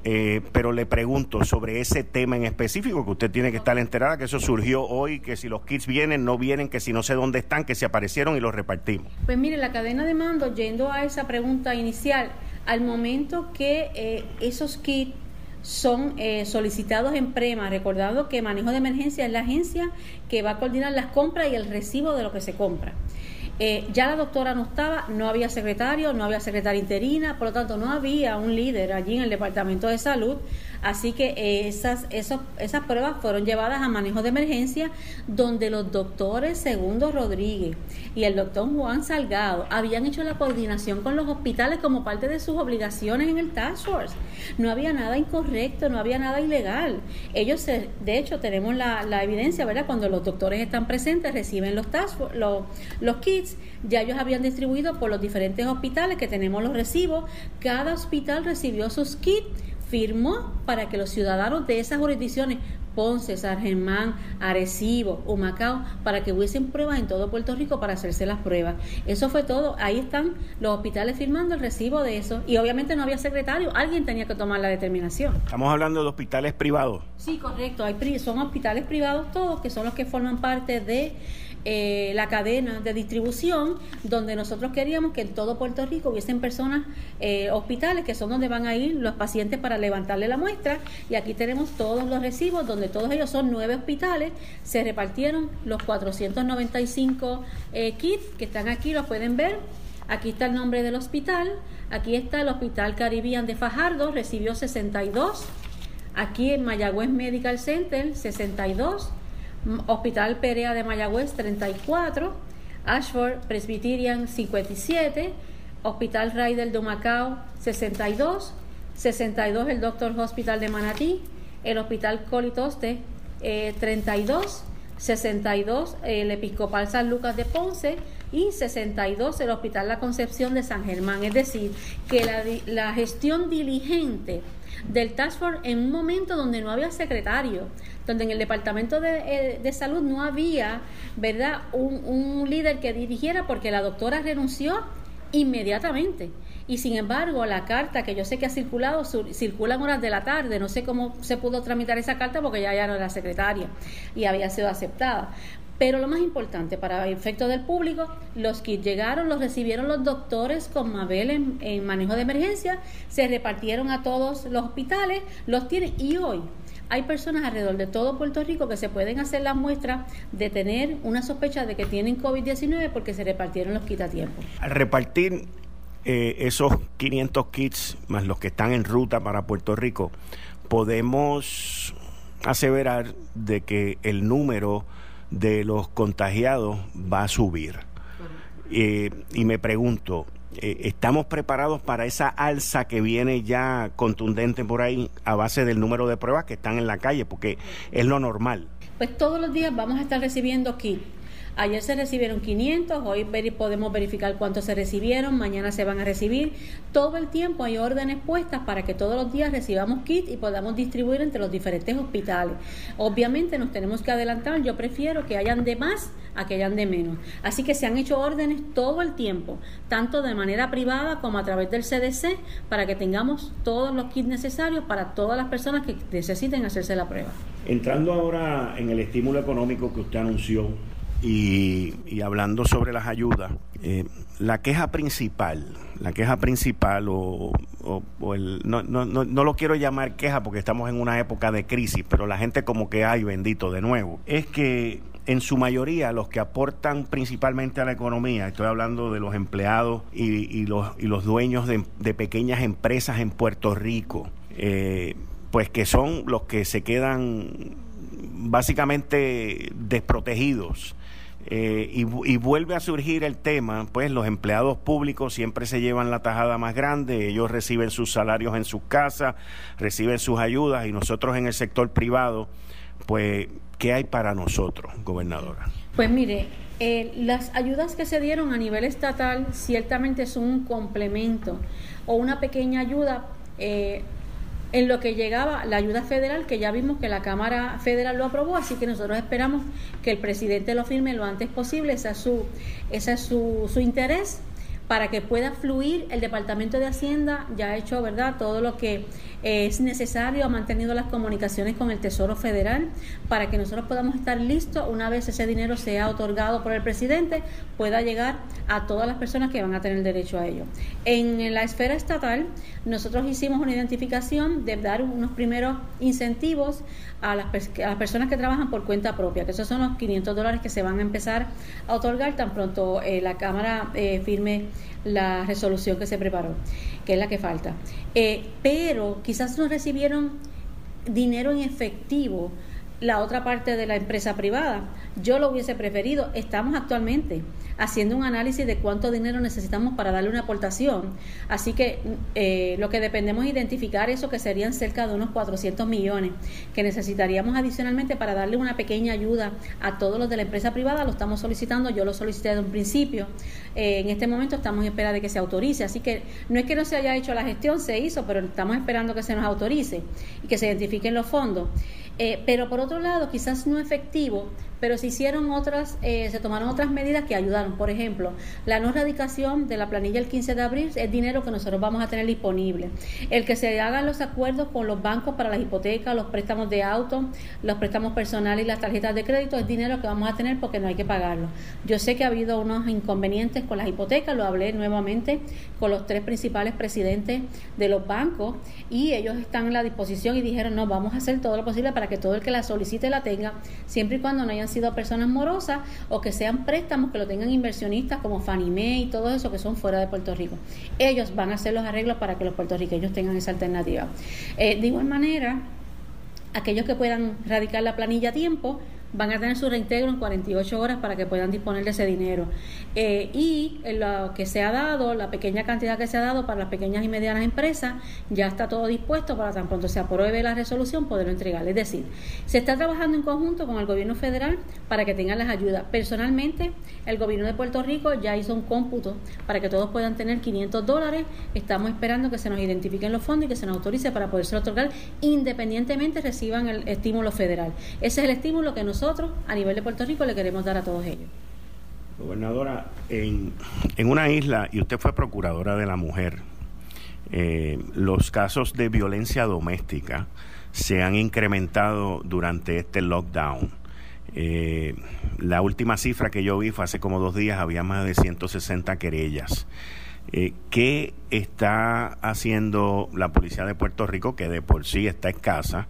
eh, pero le pregunto sobre ese tema en específico, que usted tiene que estar enterada, que eso surgió hoy, que si los kits vienen, no vienen, que si no sé dónde están, que se aparecieron y los repartimos. Pues mire, la cadena de mando, yendo a esa pregunta inicial, al momento que eh, esos kits son eh, solicitados en PREMA, recordando que manejo de emergencia es la agencia que va a coordinar las compras y el recibo de lo que se compra. Eh, ya la doctora no estaba, no había secretario, no había secretaria interina, por lo tanto no había un líder allí en el Departamento de Salud, así que eh, esas, esos, esas pruebas fueron llevadas a manejo de emergencia, donde los doctores Segundo Rodríguez y el doctor Juan Salgado habían hecho la coordinación con los hospitales como parte de sus obligaciones en el Task Force. No había nada incorrecto, no había nada ilegal. Ellos, de hecho, tenemos la, evidencia, ¿verdad? Cuando los doctores están presentes, reciben los, los kits ya ellos habían distribuido por los diferentes hospitales que tenemos los recibos. Cada hospital recibió sus kits, firmó para que los ciudadanos de esas jurisdicciones Ponce, San Germán, Arecibo, Humacao, para que hubiesen pruebas en todo Puerto Rico para hacerse las pruebas. Eso fue todo. Ahí están los hospitales firmando el recibo de eso. Y obviamente no había secretario, alguien tenía que tomar la determinación. Estamos hablando de hospitales privados. Sí, correcto. Hay, son hospitales privados todos, que son los que forman parte de eh, la cadena de distribución, donde nosotros queríamos que en todo Puerto Rico hubiesen personas, eh, hospitales, que son donde van a ir los pacientes para levantarle la muestra. Y aquí tenemos todos los recibos, donde todos ellos son nueve hospitales. Se repartieron los 495 eh, kits que están aquí, los pueden ver. Aquí está el nombre del hospital. Aquí está el Hospital Caribbean de Fajardo, recibió 62. Aquí en Mayagüez Medical Center, 62. Hospital Perea de Mayagüez 34, Ashford Presbyterian 57, Hospital Raider de Macao 62, 62 el Doctor Hospital de Manatí, el Hospital Colitoste 32, 62 el Episcopal San Lucas de Ponce y 62 el Hospital La Concepción de San Germán. Es decir, que la, la gestión diligente del Task Force en un momento donde no había secretario, donde en el Departamento de, eh, Salud no había, ¿verdad?, un, un líder que dirigiera porque la doctora renunció inmediatamente. Y sin embargo, la carta que yo sé que ha circulado, circula en horas de la tarde, no sé cómo se pudo tramitar esa carta porque ya, ya no era secretaria y había sido aceptada. Pero lo más importante para efecto del público, los que llegaron los recibieron los doctores con Mabel en, manejo de emergencia, se repartieron a todos los hospitales, los tienen y hoy hay personas alrededor de todo Puerto Rico que se pueden hacer la muestra de tener una sospecha de que tienen COVID-19 porque se repartieron los kits a tiempo. Al repartir eh, esos 500 kits más los que están en ruta para Puerto Rico, podemos aseverar de que el número de los contagiados va a subir. Eh, y me pregunto, eh, ¿estamos preparados para esa alza que viene ya contundente por ahí a base del número de pruebas que están en la calle? Porque es lo normal. Pues todos los días vamos a estar recibiendo kit Ayer se recibieron 500, hoy podemos verificar cuántos se recibieron, mañana se van a recibir. Todo el tiempo hay órdenes puestas para que todos los días recibamos kit y podamos distribuir entre los diferentes hospitales. Obviamente nos tenemos que adelantar, yo prefiero que hayan de más a que hayan de menos. Así que se han hecho órdenes todo el tiempo, tanto de manera privada como a través del CDC, para que tengamos todos los kits necesarios para todas las personas que necesiten hacerse la prueba. Entrando ahora en el estímulo económico que usted anunció, y, hablando sobre las ayudas, eh, la queja principal, la queja principal o, el, no, no, no, no, lo quiero llamar queja porque estamos en una época de crisis, pero la gente como que hay bendito de nuevo, es que en su mayoría los que aportan principalmente a la economía, estoy hablando de los empleados y, los, y los dueños de, pequeñas empresas en Puerto Rico, eh, pues que son los que se quedan básicamente desprotegidos eh, y, vuelve a surgir el tema, pues los empleados públicos siempre se llevan la tajada más grande, ellos reciben sus salarios en sus casas, reciben sus ayudas y nosotros en el sector privado, pues, ¿qué hay para nosotros, gobernadora? Pues mire, eh, las ayudas que se dieron a nivel estatal ciertamente son un complemento o una pequeña ayuda eh, en lo que llegaba la ayuda federal, que ya vimos que la Cámara Federal lo aprobó, así que nosotros esperamos que el presidente lo firme lo antes posible, ese es su, ese es su, su interés para que pueda fluir el Departamento de Hacienda ya ha hecho verdad todo lo que es necesario, ha mantenido las comunicaciones con el Tesoro Federal para que nosotros podamos estar listos una vez ese dinero sea otorgado por el presidente, pueda llegar a todas las personas que van a tener derecho a ello. En la esfera estatal, nosotros hicimos una identificación de dar unos primeros incentivos a las, personas que trabajan por cuenta propia, que esos son los 500 dólares que se van a empezar a otorgar tan pronto eh, la Cámara eh, firme la resolución que se preparó, que es la que falta. Eh, pero quizás no recibieron dinero en efectivo la otra parte de la empresa privada. Yo lo hubiese preferido. Estamos actualmente haciendo un análisis de cuánto dinero necesitamos para darle una aportación. Así que eh, lo que dependemos es identificar eso, que serían cerca de unos 400 millones, que necesitaríamos adicionalmente para darle una pequeña ayuda a todos los de la empresa privada. Lo estamos solicitando, yo lo solicité desde un principio. Eh, en este momento estamos en espera de que se autorice. Así que no es que no se haya hecho la gestión, se hizo, pero estamos esperando que se nos autorice y que se identifiquen los fondos. Eh, pero por otro lado, quizás no efectivo, pero se hicieron otras, eh, se tomaron otras medidas que ayudaron. Por ejemplo, la no radicación de la planilla el 15 de abril es dinero que nosotros vamos a tener disponible. El que se hagan los acuerdos con los bancos para las hipotecas, los préstamos de auto, los préstamos personales y las tarjetas de crédito es dinero que vamos a tener porque no hay que pagarlo. Yo sé que ha habido unos inconvenientes con las hipotecas, lo hablé nuevamente con los tres principales presidentes de los bancos y ellos están en la disposición y dijeron, no, vamos a hacer todo lo posible para que todo el que la solicite la tenga, siempre y cuando no hayan sido personas morosas o que sean préstamos que lo tengan inversionistas como Fannie Mae y todo eso que son fuera de Puerto Rico. Ellos van a hacer los arreglos para que los puertorriqueños tengan esa alternativa. Eh, de igual manera, aquellos que puedan radicar la planilla a tiempo, van a tener su reintegro en 48 horas para que puedan disponer de ese dinero. Eh, y lo que se ha dado, la pequeña cantidad que se ha dado para las pequeñas y medianas empresas, ya está todo dispuesto para tan pronto se apruebe la resolución poderlo entregar. Es decir, se está trabajando en conjunto con el gobierno federal para que tengan las ayudas. Personalmente, el gobierno de Puerto Rico ya hizo un cómputo para que todos puedan tener 500 dólares. Estamos esperando que se nos identifiquen los fondos y que se nos autorice para poderse otorgar independientemente reciban el estímulo federal. Ese es el estímulo que nosotros nosotros a nivel de Puerto Rico le queremos dar a todos ellos. Gobernadora, en, en una isla, y usted fue procuradora de la mujer, eh, los casos de violencia doméstica se han incrementado durante este lockdown. Eh, la última cifra que yo vi fue hace como dos días, había más de 160 querellas. Eh, ¿Qué está haciendo la policía de Puerto Rico, que de por sí está escasa,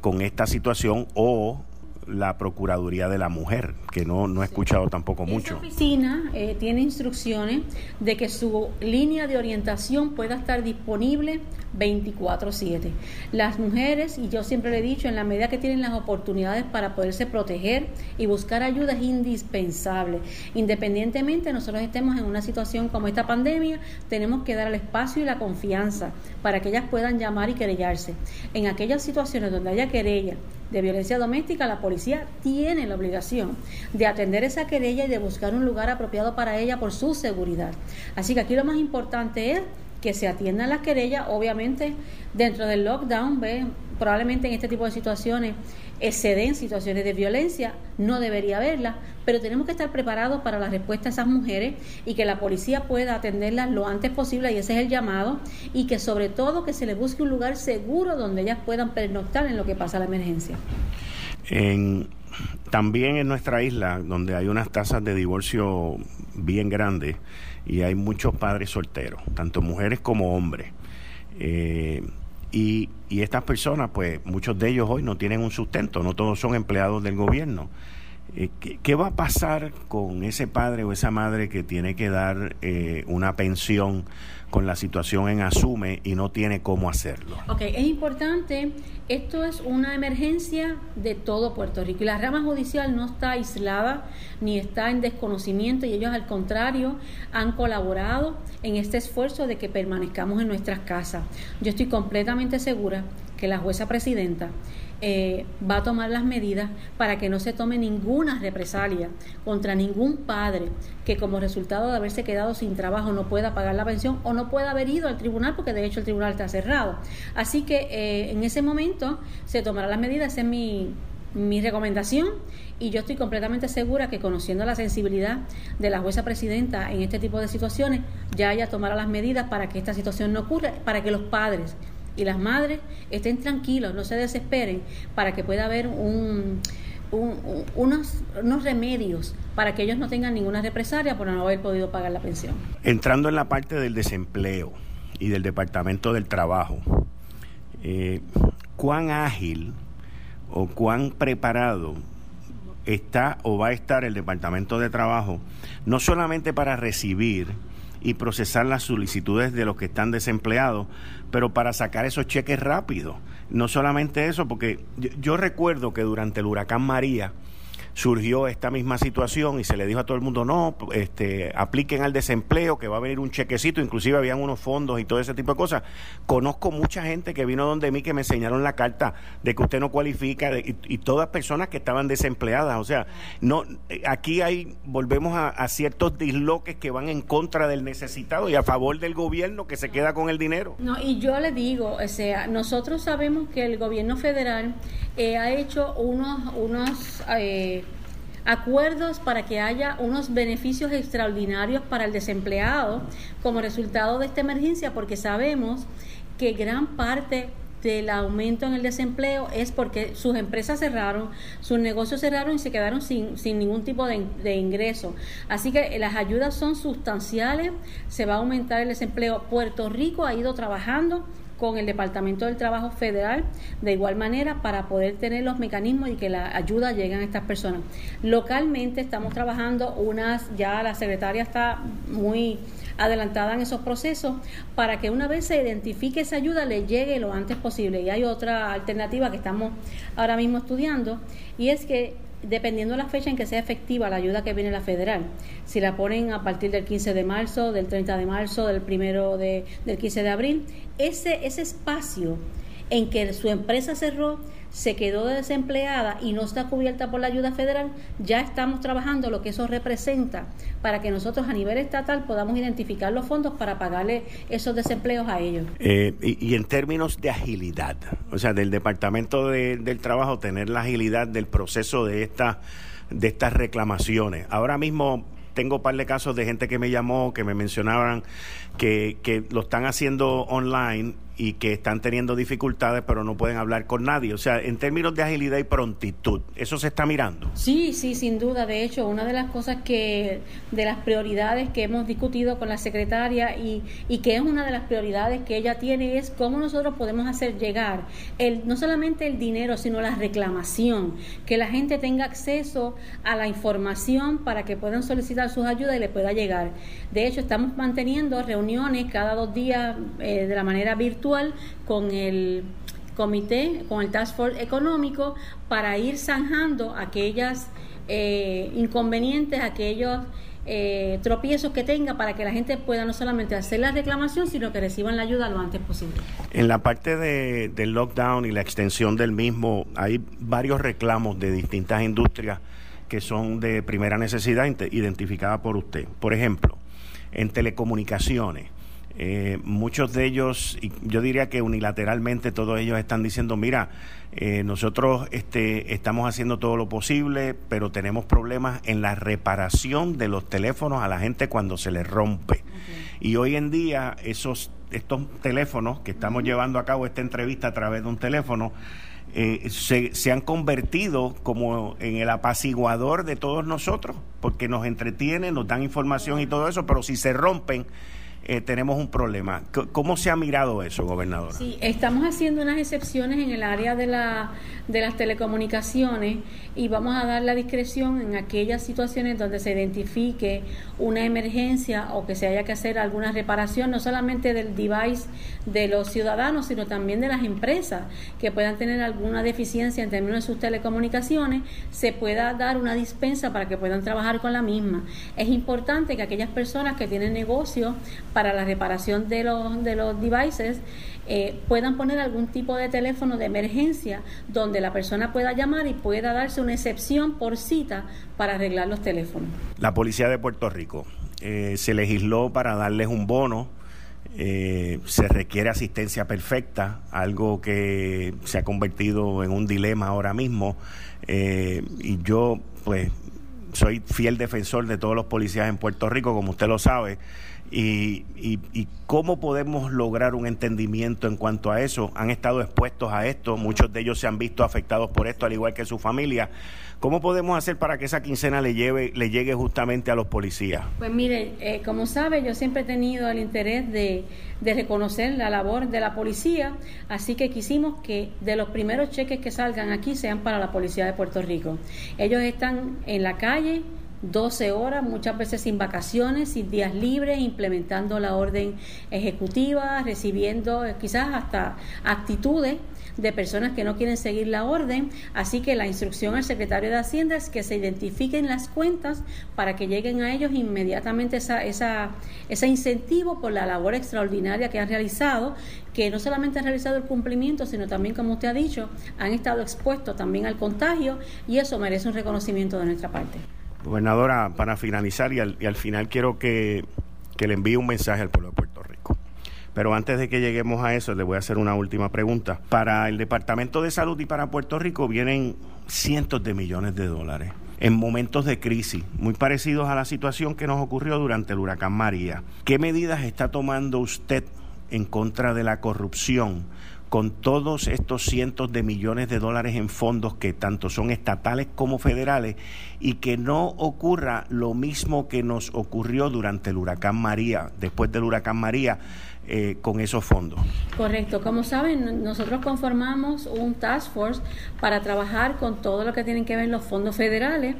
con esta situación o la Procuraduría de la Mujer, que no, no he escuchado tampoco mucho. Esa oficina eh, tiene instrucciones de que su línea de orientación pueda estar disponible 24/7. Las mujeres, y yo siempre le he dicho, en la medida que tienen las oportunidades para poderse proteger y buscar ayuda es indispensable. Independientemente nosotros estemos en una situación como esta pandemia, tenemos que dar el espacio y la confianza para que ellas puedan llamar y querellarse. En aquellas situaciones donde haya querella de violencia doméstica, la policía tiene la obligación de atender esa querella y de buscar un lugar apropiado para ella por su seguridad. Así que aquí lo más importante es que se atiendan las querellas, obviamente dentro del lockdown, ¿ve? probablemente en este tipo de situaciones exceden situaciones de violencia, no debería haberla, pero tenemos que estar preparados para la respuesta a esas mujeres y que la policía pueda atenderlas lo antes posible, y ese es el llamado, y que sobre todo que se les busque un lugar seguro donde ellas puedan pernoctar en lo que pasa la emergencia. también en nuestra isla, donde hay unas tasas de divorcio bien grandes y hay muchos padres solteros, tanto mujeres como hombres. Eh, y, y estas personas, pues muchos de ellos hoy no tienen un sustento, no todos son empleados del gobierno. Eh, ¿qué, va a pasar con ese padre o esa madre que tiene que dar eh, una pensión con la situación en asume y no tiene cómo hacerlo? Ok, es importante, esto es una emergencia de todo Puerto Rico y la rama judicial no está aislada ni está en desconocimiento y ellos al contrario han colaborado en este esfuerzo de que permanezcamos en nuestras casas. Yo estoy completamente segura que la jueza presidenta eh, va a tomar las medidas para que no se tome ninguna represalia contra ningún padre que como resultado de haberse quedado sin trabajo no pueda pagar la pensión o no pueda haber ido al tribunal porque de hecho el tribunal está cerrado. Así que eh, en ese momento se tomará las medidas, esa es mi, mi recomendación y yo estoy completamente segura que conociendo la sensibilidad de la jueza presidenta en este tipo de situaciones, ya ella tomará las medidas para que esta situación no ocurra, para que los padres y las madres estén tranquilos, no se desesperen, para que pueda haber un, unos, unos remedios para que ellos no tengan ninguna represalia por no haber podido pagar la pensión. Entrando en la parte del desempleo y del Departamento del Trabajo, eh, ¿cuán ágil o cuán preparado está o va a estar el Departamento de Trabajo, no solamente para recibir y procesar las solicitudes de los que están desempleados, pero para sacar esos cheques rápido. No solamente eso, porque yo, recuerdo que durante el huracán María, surgió esta misma situación y se le dijo a todo el mundo, no, este, apliquen al desempleo, que va a venir un chequecito, inclusive habían unos fondos y todo ese tipo de cosas. Conozco mucha gente que vino donde mí que me enseñaron la carta de que usted no cualifica y, todas personas que estaban desempleadas. O sea, no aquí hay, volvemos a, a, ciertos disloques que van en contra del necesitado y a favor del gobierno que se queda con el dinero. No, y yo le digo, o sea, nosotros sabemos que el gobierno federal eh, ha hecho unos, unos eh, acuerdos para que haya unos beneficios extraordinarios para el desempleado como resultado de esta emergencia, porque sabemos que gran parte del aumento en el desempleo es porque sus empresas cerraron, sus negocios cerraron y se quedaron sin, sin ningún tipo de, de, ingreso. Así que las ayudas son sustanciales, se va a aumentar el desempleo. Puerto Rico ha ido trabajando con el Departamento del Trabajo Federal de igual manera para poder tener los mecanismos y que la ayuda llegue a estas personas. Localmente estamos trabajando unas, ya la secretaria está muy adelantada en esos procesos para que una vez se identifique esa ayuda le llegue lo antes posible. Y hay otra alternativa que estamos ahora mismo estudiando y es que dependiendo de la fecha en que sea efectiva la ayuda que viene la federal. Si la ponen a partir del 15 de marzo, del 30 de marzo, del primero de, del 15 de abril, ese, ese espacio en que su empresa cerró, se quedó desempleada y no está cubierta por la ayuda federal, ya estamos trabajando lo que eso representa para que nosotros a nivel estatal podamos identificar los fondos para pagarle esos desempleos a ellos. Eh, y, en términos de agilidad, o sea, del Departamento del Trabajo, tener la agilidad del proceso de, esta, de estas reclamaciones. Ahora mismo tengo un par de casos de gente que me llamó, que me mencionaban que, que lo están haciendo online y que están teniendo dificultades pero no pueden hablar con nadie. O sea, en términos de agilidad y prontitud, ¿eso se está mirando? Sí, sí, sin duda. De hecho, una de las cosas que, de las prioridades que hemos discutido con la secretaria y, y que es una de las prioridades que ella tiene es cómo nosotros podemos hacer llegar el, no solamente el dinero, sino la reclamación, que la gente tenga acceso a la información para que puedan solicitar sus ayudas y le pueda llegar. De hecho, estamos manteniendo reuniones cada dos días eh, de la manera virtual con el comité, con el Task Force económico, para ir zanjando aquellas eh, inconvenientes, aquellos eh, tropiezos que tenga para que la gente pueda no solamente hacer la reclamación, sino que reciban la ayuda lo antes posible. En la parte de, del lockdown y la extensión del mismo, hay varios reclamos de distintas industrias que son de primera necesidad identificada por usted. Por ejemplo, en telecomunicaciones eh, muchos de ellos, yo diría que unilateralmente todos ellos están diciendo, mira, eh, nosotros este, estamos haciendo todo lo posible, pero tenemos problemas en la reparación de los teléfonos a la gente cuando se les rompe. Y hoy en día esos estos teléfonos que estamos llevando a cabo esta entrevista a través de un teléfono, eh, se, se, han convertido como en el apaciguador de todos nosotros, porque nos entretienen, nos dan información y todo eso, pero si se rompen, eh, tenemos un problema. ¿Cómo se ha mirado eso, gobernadora? Sí, estamos haciendo unas excepciones en el área de, la, de las telecomunicaciones y vamos a dar la discreción en aquellas situaciones donde se identifique una emergencia o que se haya que hacer alguna reparación, no solamente del device de los ciudadanos, sino también de las empresas que puedan tener alguna deficiencia en términos de sus telecomunicaciones, se pueda dar una dispensa para que puedan trabajar con la misma. Es importante que aquellas personas que tienen negocio para la reparación de los, de los devices eh, puedan poner algún tipo de teléfono de emergencia donde la persona pueda llamar y pueda darse una excepción por cita para arreglar los teléfonos. La Policía de Puerto Rico eh, se legisló para darles un bono. Eh, se requiere asistencia perfecta, algo que se ha convertido en un dilema ahora mismo. y yo, pues, soy fiel defensor de todos los policías en Puerto Rico, como usted lo sabe y, y, cómo podemos lograr un entendimiento en cuanto a eso. Han estado expuestos a esto, muchos de ellos se han visto afectados por esto, al igual que su familia. ¿Cómo podemos hacer para que esa quincena le, lleve, le llegue justamente a los policías? Pues mire, eh, como sabe, yo siempre he tenido el interés de, de reconocer la labor de la policía, así que quisimos que de los primeros cheques que salgan aquí sean para la policía de Puerto Rico. Ellos están en la calle 12 horas, muchas veces sin vacaciones, sin días libres, implementando la orden ejecutiva, recibiendo eh, quizás hasta actitudes de personas que no quieren seguir la orden. Así que la instrucción al secretario de Hacienda es que se identifiquen las cuentas para que lleguen a ellos inmediatamente esa, esa, ese incentivo por la labor extraordinaria que han realizado, que no solamente han realizado el cumplimiento, sino también, como usted ha dicho, han estado expuestos también al contagio y eso merece un reconocimiento de nuestra parte. Gobernadora, para finalizar y al, final quiero que, le envíe un mensaje al pueblo de Puerto Rico. Pero antes de que lleguemos a eso, le voy a hacer una última pregunta. Para el Departamento de Salud y para Puerto Rico vienen cientos de millones de dólares en momentos de crisis, muy parecidos a la situación que nos ocurrió durante el huracán María. ¿Qué medidas está tomando usted en contra de la corrupción? Con todos estos cientos de millones de dólares en fondos que tanto son estatales como federales y que no ocurra lo mismo que nos ocurrió durante el huracán María, después del huracán María, eh, con esos fondos. Correcto. Como saben, nosotros conformamos un task force para trabajar con todo lo que tienen que ver los fondos federales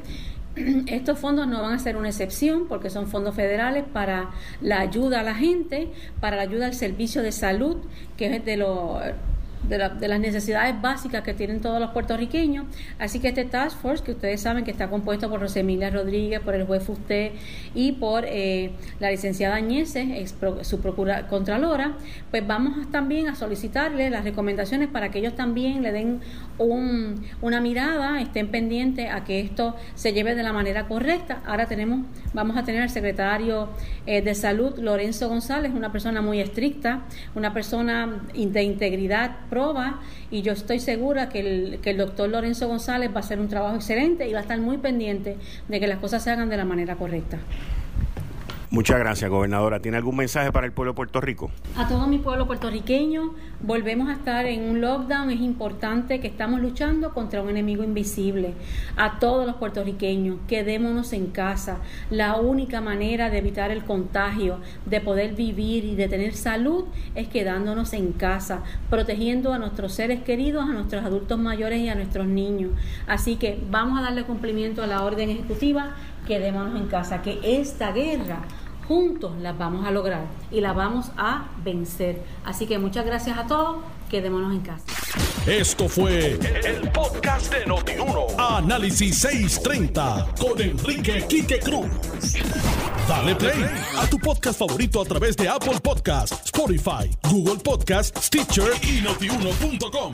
[CLEARS THROAT] estos fondos no van a ser una excepción porque son fondos federales para la ayuda a la gente, para la ayuda al servicio de salud, que es de los de, las necesidades básicas que tienen todos los puertorriqueños. Así que este Task Force, que ustedes saben que está compuesto por Rosemilia Rodríguez, por el juez Fusté y por eh, la licenciada Añese, su procura, contralora, pues vamos también a solicitarle las recomendaciones para que ellos también le den un, una mirada, estén pendientes a que esto se lleve de la manera correcta. Ahora tenemos, vamos a tener al secretario eh, de Salud, Lorenzo González, una persona muy estricta, una persona de integridad y yo estoy segura que el, que el doctor Lorenzo González va a hacer un trabajo excelente y va a estar muy pendiente de que las cosas se hagan de la manera correcta. Muchas gracias, gobernadora. ¿Tiene algún mensaje para el pueblo de Puerto Rico? A todo mi pueblo puertorriqueño, volvemos a estar en un lockdown. Es importante que estamos luchando contra un enemigo invisible. A todos los puertorriqueños, quedémonos en casa. La única manera de evitar el contagio, de poder vivir y de tener salud es quedándonos en casa, protegiendo a nuestros seres queridos, a nuestros adultos mayores y a nuestros niños. Así que vamos a darle cumplimiento a la orden ejecutiva quedémonos en casa, que esta guerra juntos la vamos a lograr y la vamos a vencer. Así que muchas gracias a todos, quedémonos en casa. Esto fue el, podcast de Notiuno. Análisis 630 con Enrique Quique Cruz. Dale play a tu podcast favorito a través de Apple Podcasts, Spotify, Google Podcasts, Stitcher y notiuno.com.